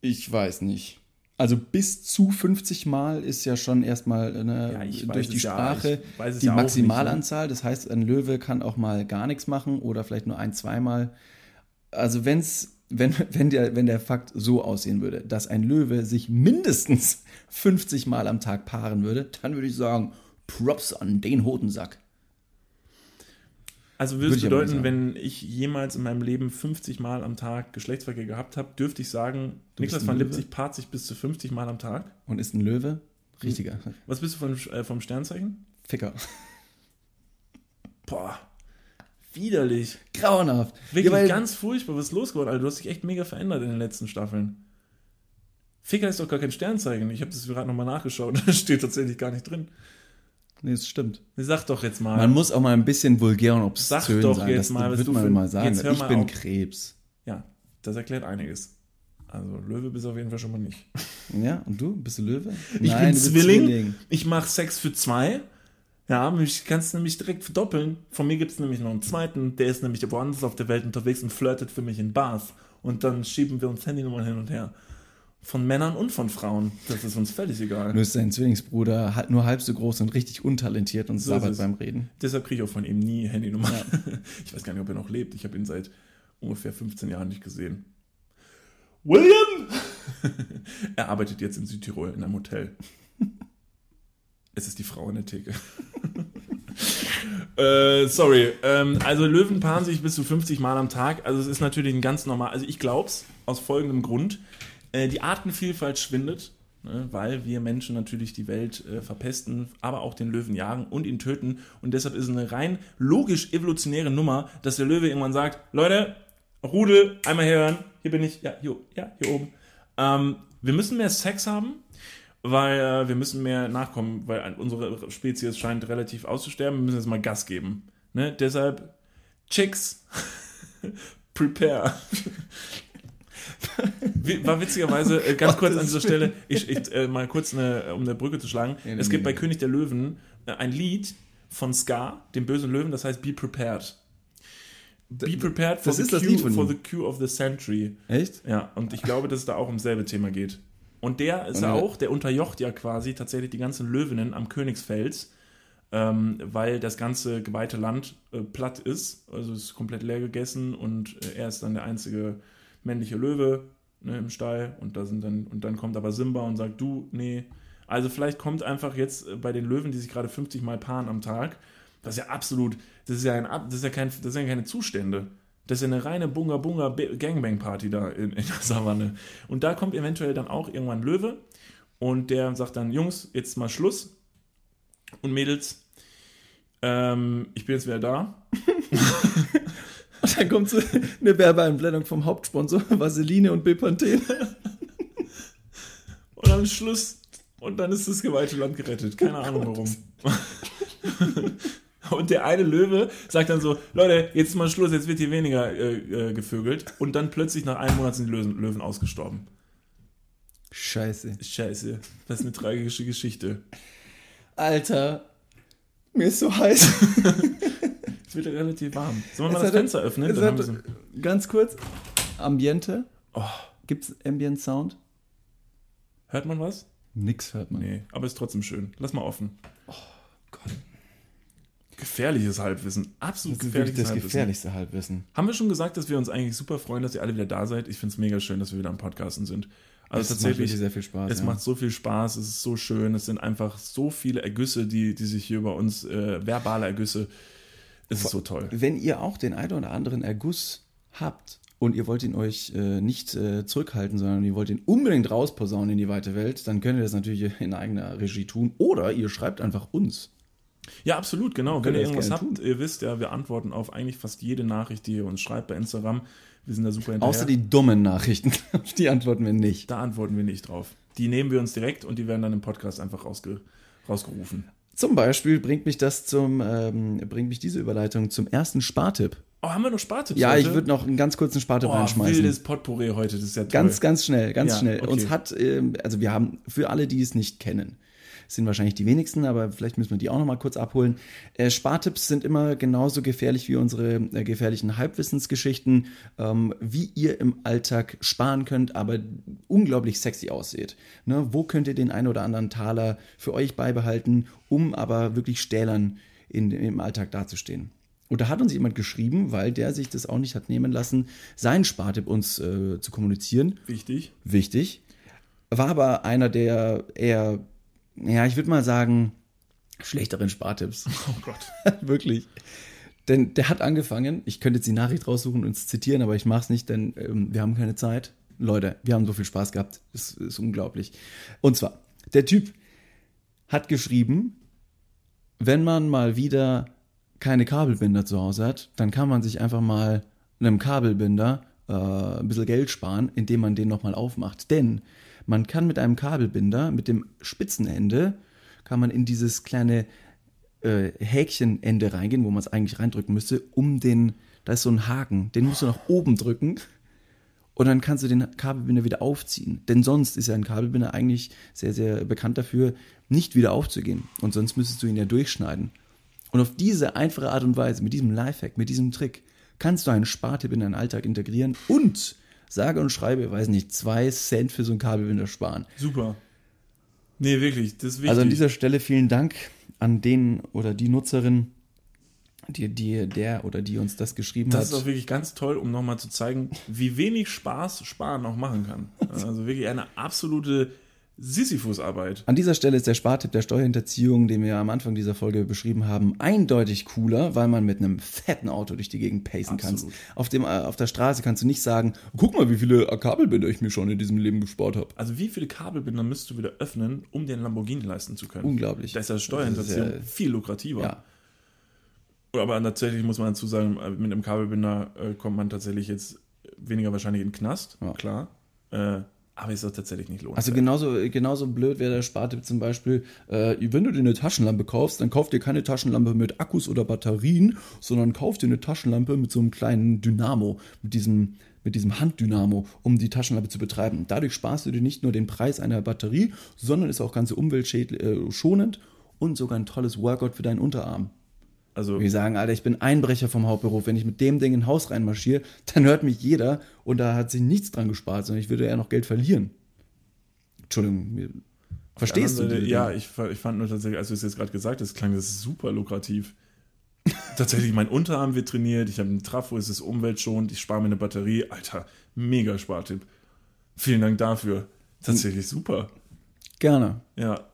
ich weiß nicht. Also bis zu 50 Mal ist ja schon erstmal eine, Ja, durch die ja, Sprache es die ja auch nicht, Maximalanzahl. Das heißt, ein Löwe kann auch mal gar nichts machen oder vielleicht nur ein, zweimal. Also wenn's, wenn, wenn, der, wenn der Fakt so aussehen würde, dass ein Löwe sich mindestens 50 Mal am Tag paaren würde, dann würde ich sagen, Props an den Hodensack. Also würde es bedeuten, wenn ich jemals in meinem Leben 50 Mal am Tag Geschlechtsverkehr gehabt habe, dürfte ich sagen, Du Niklas van? Lipzig paart sich bis zu 50 Mal am Tag. Und ist ein Löwe? Richtiger Was bist du von, äh, vom Sternzeichen? Ficker. Boah, widerlich. Grauenhaft. Wirklich Ja, ganz furchtbar, was ist los geworden? Alter, du hast dich echt mega verändert in den letzten Staffeln. Ficker ist doch gar kein Sternzeichen. Ich habe das gerade nochmal nachgeschaut. Da steht tatsächlich gar nicht drin. Nee, das stimmt. Sag doch jetzt mal. Man muss auch mal ein bisschen vulgär und obszön Sag doch sein. jetzt das mal, was wird du man für- mal sagen. jetzt hör Ich mal bin auf. Krebs. ja, das erklärt einiges. Also Löwe bist du auf jeden Fall schon mal nicht. Ja, und du? Bist du Löwe? Ich Nein, bin bist Zwilling. Ich mache Sex für zwei. Ja, mich kannst du nämlich direkt verdoppeln. Von mir gibt es nämlich noch einen zweiten, der ist nämlich woanders auf der Welt unterwegs und flirtet für mich in Bars. Und dann schieben wir uns Handynummern hin und her. Von Männern und von Frauen. Das ist uns völlig egal. Nur ist dein Zwillingsbruder halt nur halb so groß und richtig untalentiert und So sabbert es. beim Reden. Deshalb kriege ich auch von ihm nie Handynummer. Ich weiß gar nicht, ob er noch lebt. Ich habe ihn seit ungefähr 15 Jahren nicht gesehen. William! er arbeitet jetzt in Südtirol in einem Hotel. Es ist die Frau in der Theke. äh, sorry. Ähm, also Löwen paaren sich bis zu 50 Mal am Tag. Also es ist natürlich ein ganz normal. Also ich glaub's aus folgendem Grund. Äh, die Artenvielfalt schwindet, ne, weil wir Menschen natürlich die Welt äh, verpesten, aber auch den Löwen jagen und ihn töten. Und deshalb ist es eine rein logisch evolutionäre Nummer, dass der Löwe irgendwann sagt, Leute, Rudel, einmal herhören, hier bin ich, ja, hier, ja, hier oben. Ähm, wir müssen mehr Sex haben, weil äh, wir müssen mehr nachkommen, weil unsere Spezies scheint relativ auszusterben. Wir müssen jetzt mal Gas geben. Ne? Deshalb, Chicks, prepare. War witzigerweise, äh, ganz kurz an dieser Stelle, ich, ich äh, mal kurz eine, um eine Brücke zu schlagen. Ja, es nee, gibt bei nee. König der Löwen äh, ein Lied von Scar, dem bösen Löwen, das heißt Be Prepared. Be prepared for, das the, cue, for the cue of the century. Echt? Ja, und ich glaube, dass es da auch um selbe Thema geht. Und der ist Und ja auch, der unterjocht ja quasi tatsächlich die ganzen Löwinnen am Königsfels, ähm, weil das ganze geweihte Land äh, platt ist, also es ist komplett leer gegessen und äh, er ist dann der einzige männliche Löwe ne, im Stall und da sind dann und dann kommt aber Simba und sagt du nee, also vielleicht kommt einfach jetzt äh, bei den Löwen, die sich gerade 50 Mal paaren am Tag, das ist ja absolut, das ist ja ein, das ist ja kein, das sind ja keine Zustände. Das ist ja eine reine Bunga Bunga Gangbang Party da in, in der Savanne. Und da kommt eventuell dann auch irgendwann Löwe und der sagt dann, Jungs, jetzt mal Schluss und Mädels, ähm, ich bin jetzt wieder da. Und dann kommt so eine Werbeeinblendung vom Hauptsponsor, Vaseline und Bepanthen. Und ist Schluss und dann ist das geweihte Land gerettet. Keine Ahnung warum. Und der eine Löwe sagt dann so, Leute, jetzt ist mal Schluss, jetzt wird hier weniger äh, äh, gevögelt. Und dann plötzlich nach einem Monat sind die Löwen, Löwen ausgestorben. Scheiße. Scheiße, das ist eine tragische Geschichte. Alter, mir ist so heiß. Es wird relativ warm. Sollen wir Es mal das Fenster öffnen? es Dann hat- so, Ganz kurz, Ambiente. oh, Gibt's Ambient Sound? hört man was? Nix hört man. Nee, aber ist trotzdem schön. Lass mal offen. Gott, Gefährliches Halbwissen. Absolut das gefährliches das Halbwissen. gefährlichste Halbwissen. Haben wir schon gesagt, dass wir uns eigentlich super freuen, dass ihr alle wieder da seid? Ich finde es mega schön, dass wir wieder am Podcasten sind. Also Es macht tatsächlich, wirklich sehr viel Spaß. es ja. macht so viel Spaß, es ist so schön, es sind einfach so viele Ergüsse, die, die sich hier über uns, äh, verbale Ergüsse, es ist so toll. Wenn ihr auch den einen oder anderen Erguss habt und ihr wollt ihn euch äh, nicht äh, zurückhalten, sondern ihr wollt ihn unbedingt rausposaunen in die weite Welt, dann könnt ihr das natürlich in eigener Regie tun. Oder ihr schreibt einfach uns. Ja, absolut, genau. Wenn ihr irgendwas habt, ihr wisst ja, wir antworten auf eigentlich fast jede Nachricht, die ihr uns schreibt bei Instagram. Wir sind da super hinterher. Außer die dummen Nachrichten. Auf die antworten wir nicht. da antworten wir nicht drauf. Die nehmen wir uns direkt und die werden dann im Podcast einfach rausge rausgerufen. Zum Beispiel bringt mich das zum, ähm, bringt mich diese Überleitung zum ersten Spartipp Oh, haben wir noch Spartipps Ja, heute? ich würde noch einen ganz kurzen Spartipp Oh, reinschmeißen. wildes Potpourri heute, das ist ja toll. Ganz, ganz schnell, ganz Ja, schnell. okay. Uns hat, ähm, also wir haben, für alle, die es nicht kennen, sind wahrscheinlich die wenigsten, aber vielleicht müssen wir die auch noch mal kurz abholen. Äh, Spartipps sind immer genauso gefährlich wie unsere äh, gefährlichen Halbwissensgeschichten, ähm, wie ihr im Alltag sparen könnt, aber unglaublich sexy aussieht. Ne? Wo könnt ihr den einen oder anderen Taler für euch beibehalten, um aber wirklich stählern in, im Alltag dazustehen? Und da hat uns jemand geschrieben, weil der sich das auch nicht hat nehmen lassen, seinen Spartipp uns äh, zu kommunizieren. Wichtig. Wichtig. War aber einer der eher, ja, ich würde mal sagen, schlechteren Spartipps. Oh Gott. Wirklich. Denn der hat angefangen, ich könnte jetzt die Nachricht raussuchen und es zitieren, aber ich mache es nicht, denn ähm, wir haben keine Zeit. Leute, wir haben so viel Spaß gehabt. Das ist unglaublich. Und zwar, der Typ hat geschrieben, wenn man mal wieder keine Kabelbinder zu Hause hat, dann kann man sich einfach mal einem Kabelbinder äh, ein bisschen Geld sparen, indem man den nochmal aufmacht. Denn man kann mit einem Kabelbinder, mit dem Spitzenende, kann man in dieses kleine äh, Häkchenende reingehen, wo man es eigentlich reindrücken müsste, um den, da ist so ein Haken, den musst du nach oben drücken und dann kannst du den Kabelbinder wieder aufziehen. Denn sonst ist ja ein Kabelbinder eigentlich sehr, sehr bekannt dafür, nicht wieder aufzugehen. Und sonst müsstest du ihn ja durchschneiden. Und auf diese einfache Art und Weise, mit diesem Lifehack, mit diesem Trick, kannst du einen Spartipp in deinen Alltag integrieren und sage und schreibe, weiß nicht, zwei Cent für so einen Kabelbinder sparen. Super. Nee, wirklich, das ist wichtig. Also an dieser Stelle vielen Dank an den oder die Nutzerin, die, die, der oder die uns das geschrieben das ist hat. auch wirklich ganz toll, um nochmal zu zeigen, wie wenig Spaß Sparen auch machen kann. Also wirklich eine absolute Sisyphus-Arbeit. An dieser Stelle ist der Spartipp der Steuerhinterziehung, den wir am Anfang dieser Folge beschrieben haben, eindeutig cooler, weil man mit einem fetten Auto durch die Gegend pacen kannst. Auf, dem, äh, auf der Straße kannst du nicht sagen, guck mal, wie viele Kabelbinder ich mir schon in diesem Leben gespart habe. Also wie viele Kabelbinder müsst du wieder öffnen, um dir einen Lamborghini leisten zu können? Unglaublich. Da ist das Steuerhinterziehung ist ja- viel lukrativer. Ja. Aber tatsächlich muss man dazu sagen, äh, mit einem Kabelbinder äh, kommt man tatsächlich jetzt weniger wahrscheinlich in den Knast, Ja. klar. Äh, aber ist das tatsächlich nicht lohnenswert. Also genauso, genauso blöd wäre der Spartipp zum Beispiel, äh, wenn du dir eine Taschenlampe kaufst, dann kauf dir keine Taschenlampe mit Akkus oder Batterien, sondern kauf dir eine Taschenlampe mit so einem kleinen Dynamo, mit diesem, mit diesem Handdynamo, um die Taschenlampe zu betreiben. Dadurch sparst du dir nicht nur den Preis einer Batterie, sondern ist auch ganz umweltschonend und sogar ein tolles Workout für deinen Unterarm. Also Wir sagen, Alter, ich bin Einbrecher vom Hauptberuf. Wenn ich mit dem Ding in ein Haus reinmarschiere, dann hört mich jeder und da hat sich nichts dran gespart, sondern ich würde eher noch Geld verlieren. Entschuldigung, verstehst du? Seite, Ja, ich, ich fand nur tatsächlich, als du es jetzt gerade gesagt hast, klang das super lukrativ. tatsächlich, mein Unterarm wird trainiert, ich habe einen Trafo, es ist umweltschonend, ich spare mir eine Batterie. Alter, mega Spartipp. Vielen Dank dafür. Tatsächlich super. Gerne. Ja,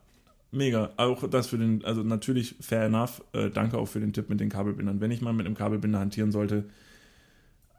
mega. Auch das für den, also natürlich fair enough. Äh, danke auch für den Tipp mit den Kabelbindern. Wenn ich mal mit einem Kabelbinder hantieren sollte,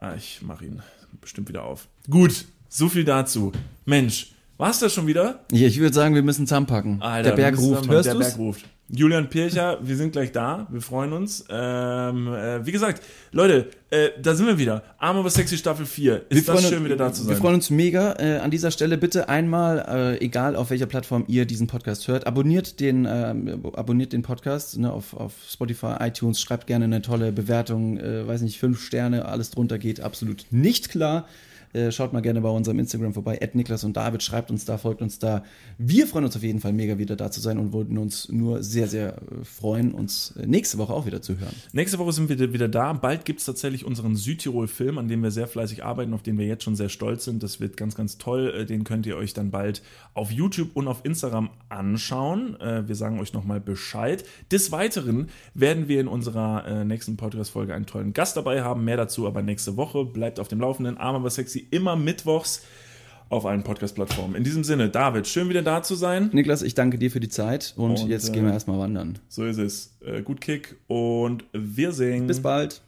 ah, ich mache ihn bestimmt wieder auf. Gut, so viel dazu. Mensch, war's das schon wieder? Ja, ich würde sagen, wir müssen zusammenpacken. Alter, der Berg ruft. Hörst Der du's? Berg ruft. Julian Pircher, wir sind gleich da. Wir freuen uns. Ähm, äh, wie gesagt, Leute, äh, da sind wir wieder. Arm aber sexy Staffel 4. Wir Ist das freuen schön, uns- wieder da zu sein. Wir freuen uns mega. Äh, an dieser Stelle bitte einmal, äh, egal auf welcher Plattform ihr diesen Podcast hört, abonniert den, ähm, abonniert den Podcast ne, auf, auf Spotify, iTunes, schreibt gerne eine tolle Bewertung, äh, weiß nicht, fünf Sterne, alles drunter geht absolut nicht klar. Äh, schaut mal gerne bei unserem Instagram vorbei, Niklas und David, schreibt uns da, folgt uns da. Wir freuen uns auf jeden Fall mega wieder da zu sein und würden uns nur sehr, sehr äh, freuen, uns äh, nächste Woche auch wieder zu hören. Nächste Woche sind wir wieder da. Bald gibt es tatsächlich unseren Südtirol-Film, an dem wir sehr fleißig arbeiten, auf den wir jetzt schon sehr stolz sind. Das wird ganz, ganz toll. Den könnt ihr euch dann bald auf YouTube und auf Instagram anschauen. Wir sagen euch nochmal Bescheid. Des Weiteren werden wir in unserer nächsten Podcast-Folge einen tollen Gast dabei haben. Mehr dazu aber nächste Woche. Bleibt auf dem Laufenden. Arm aber sexy immer mittwochs auf allen Podcast-Plattformen. In diesem Sinne, David, schön wieder da zu sein. Niklas, ich danke dir für die Zeit und, Und, jetzt äh, gehen wir erstmal wandern. So ist es. Äh, Gut Kick und wir singen. Bis bald.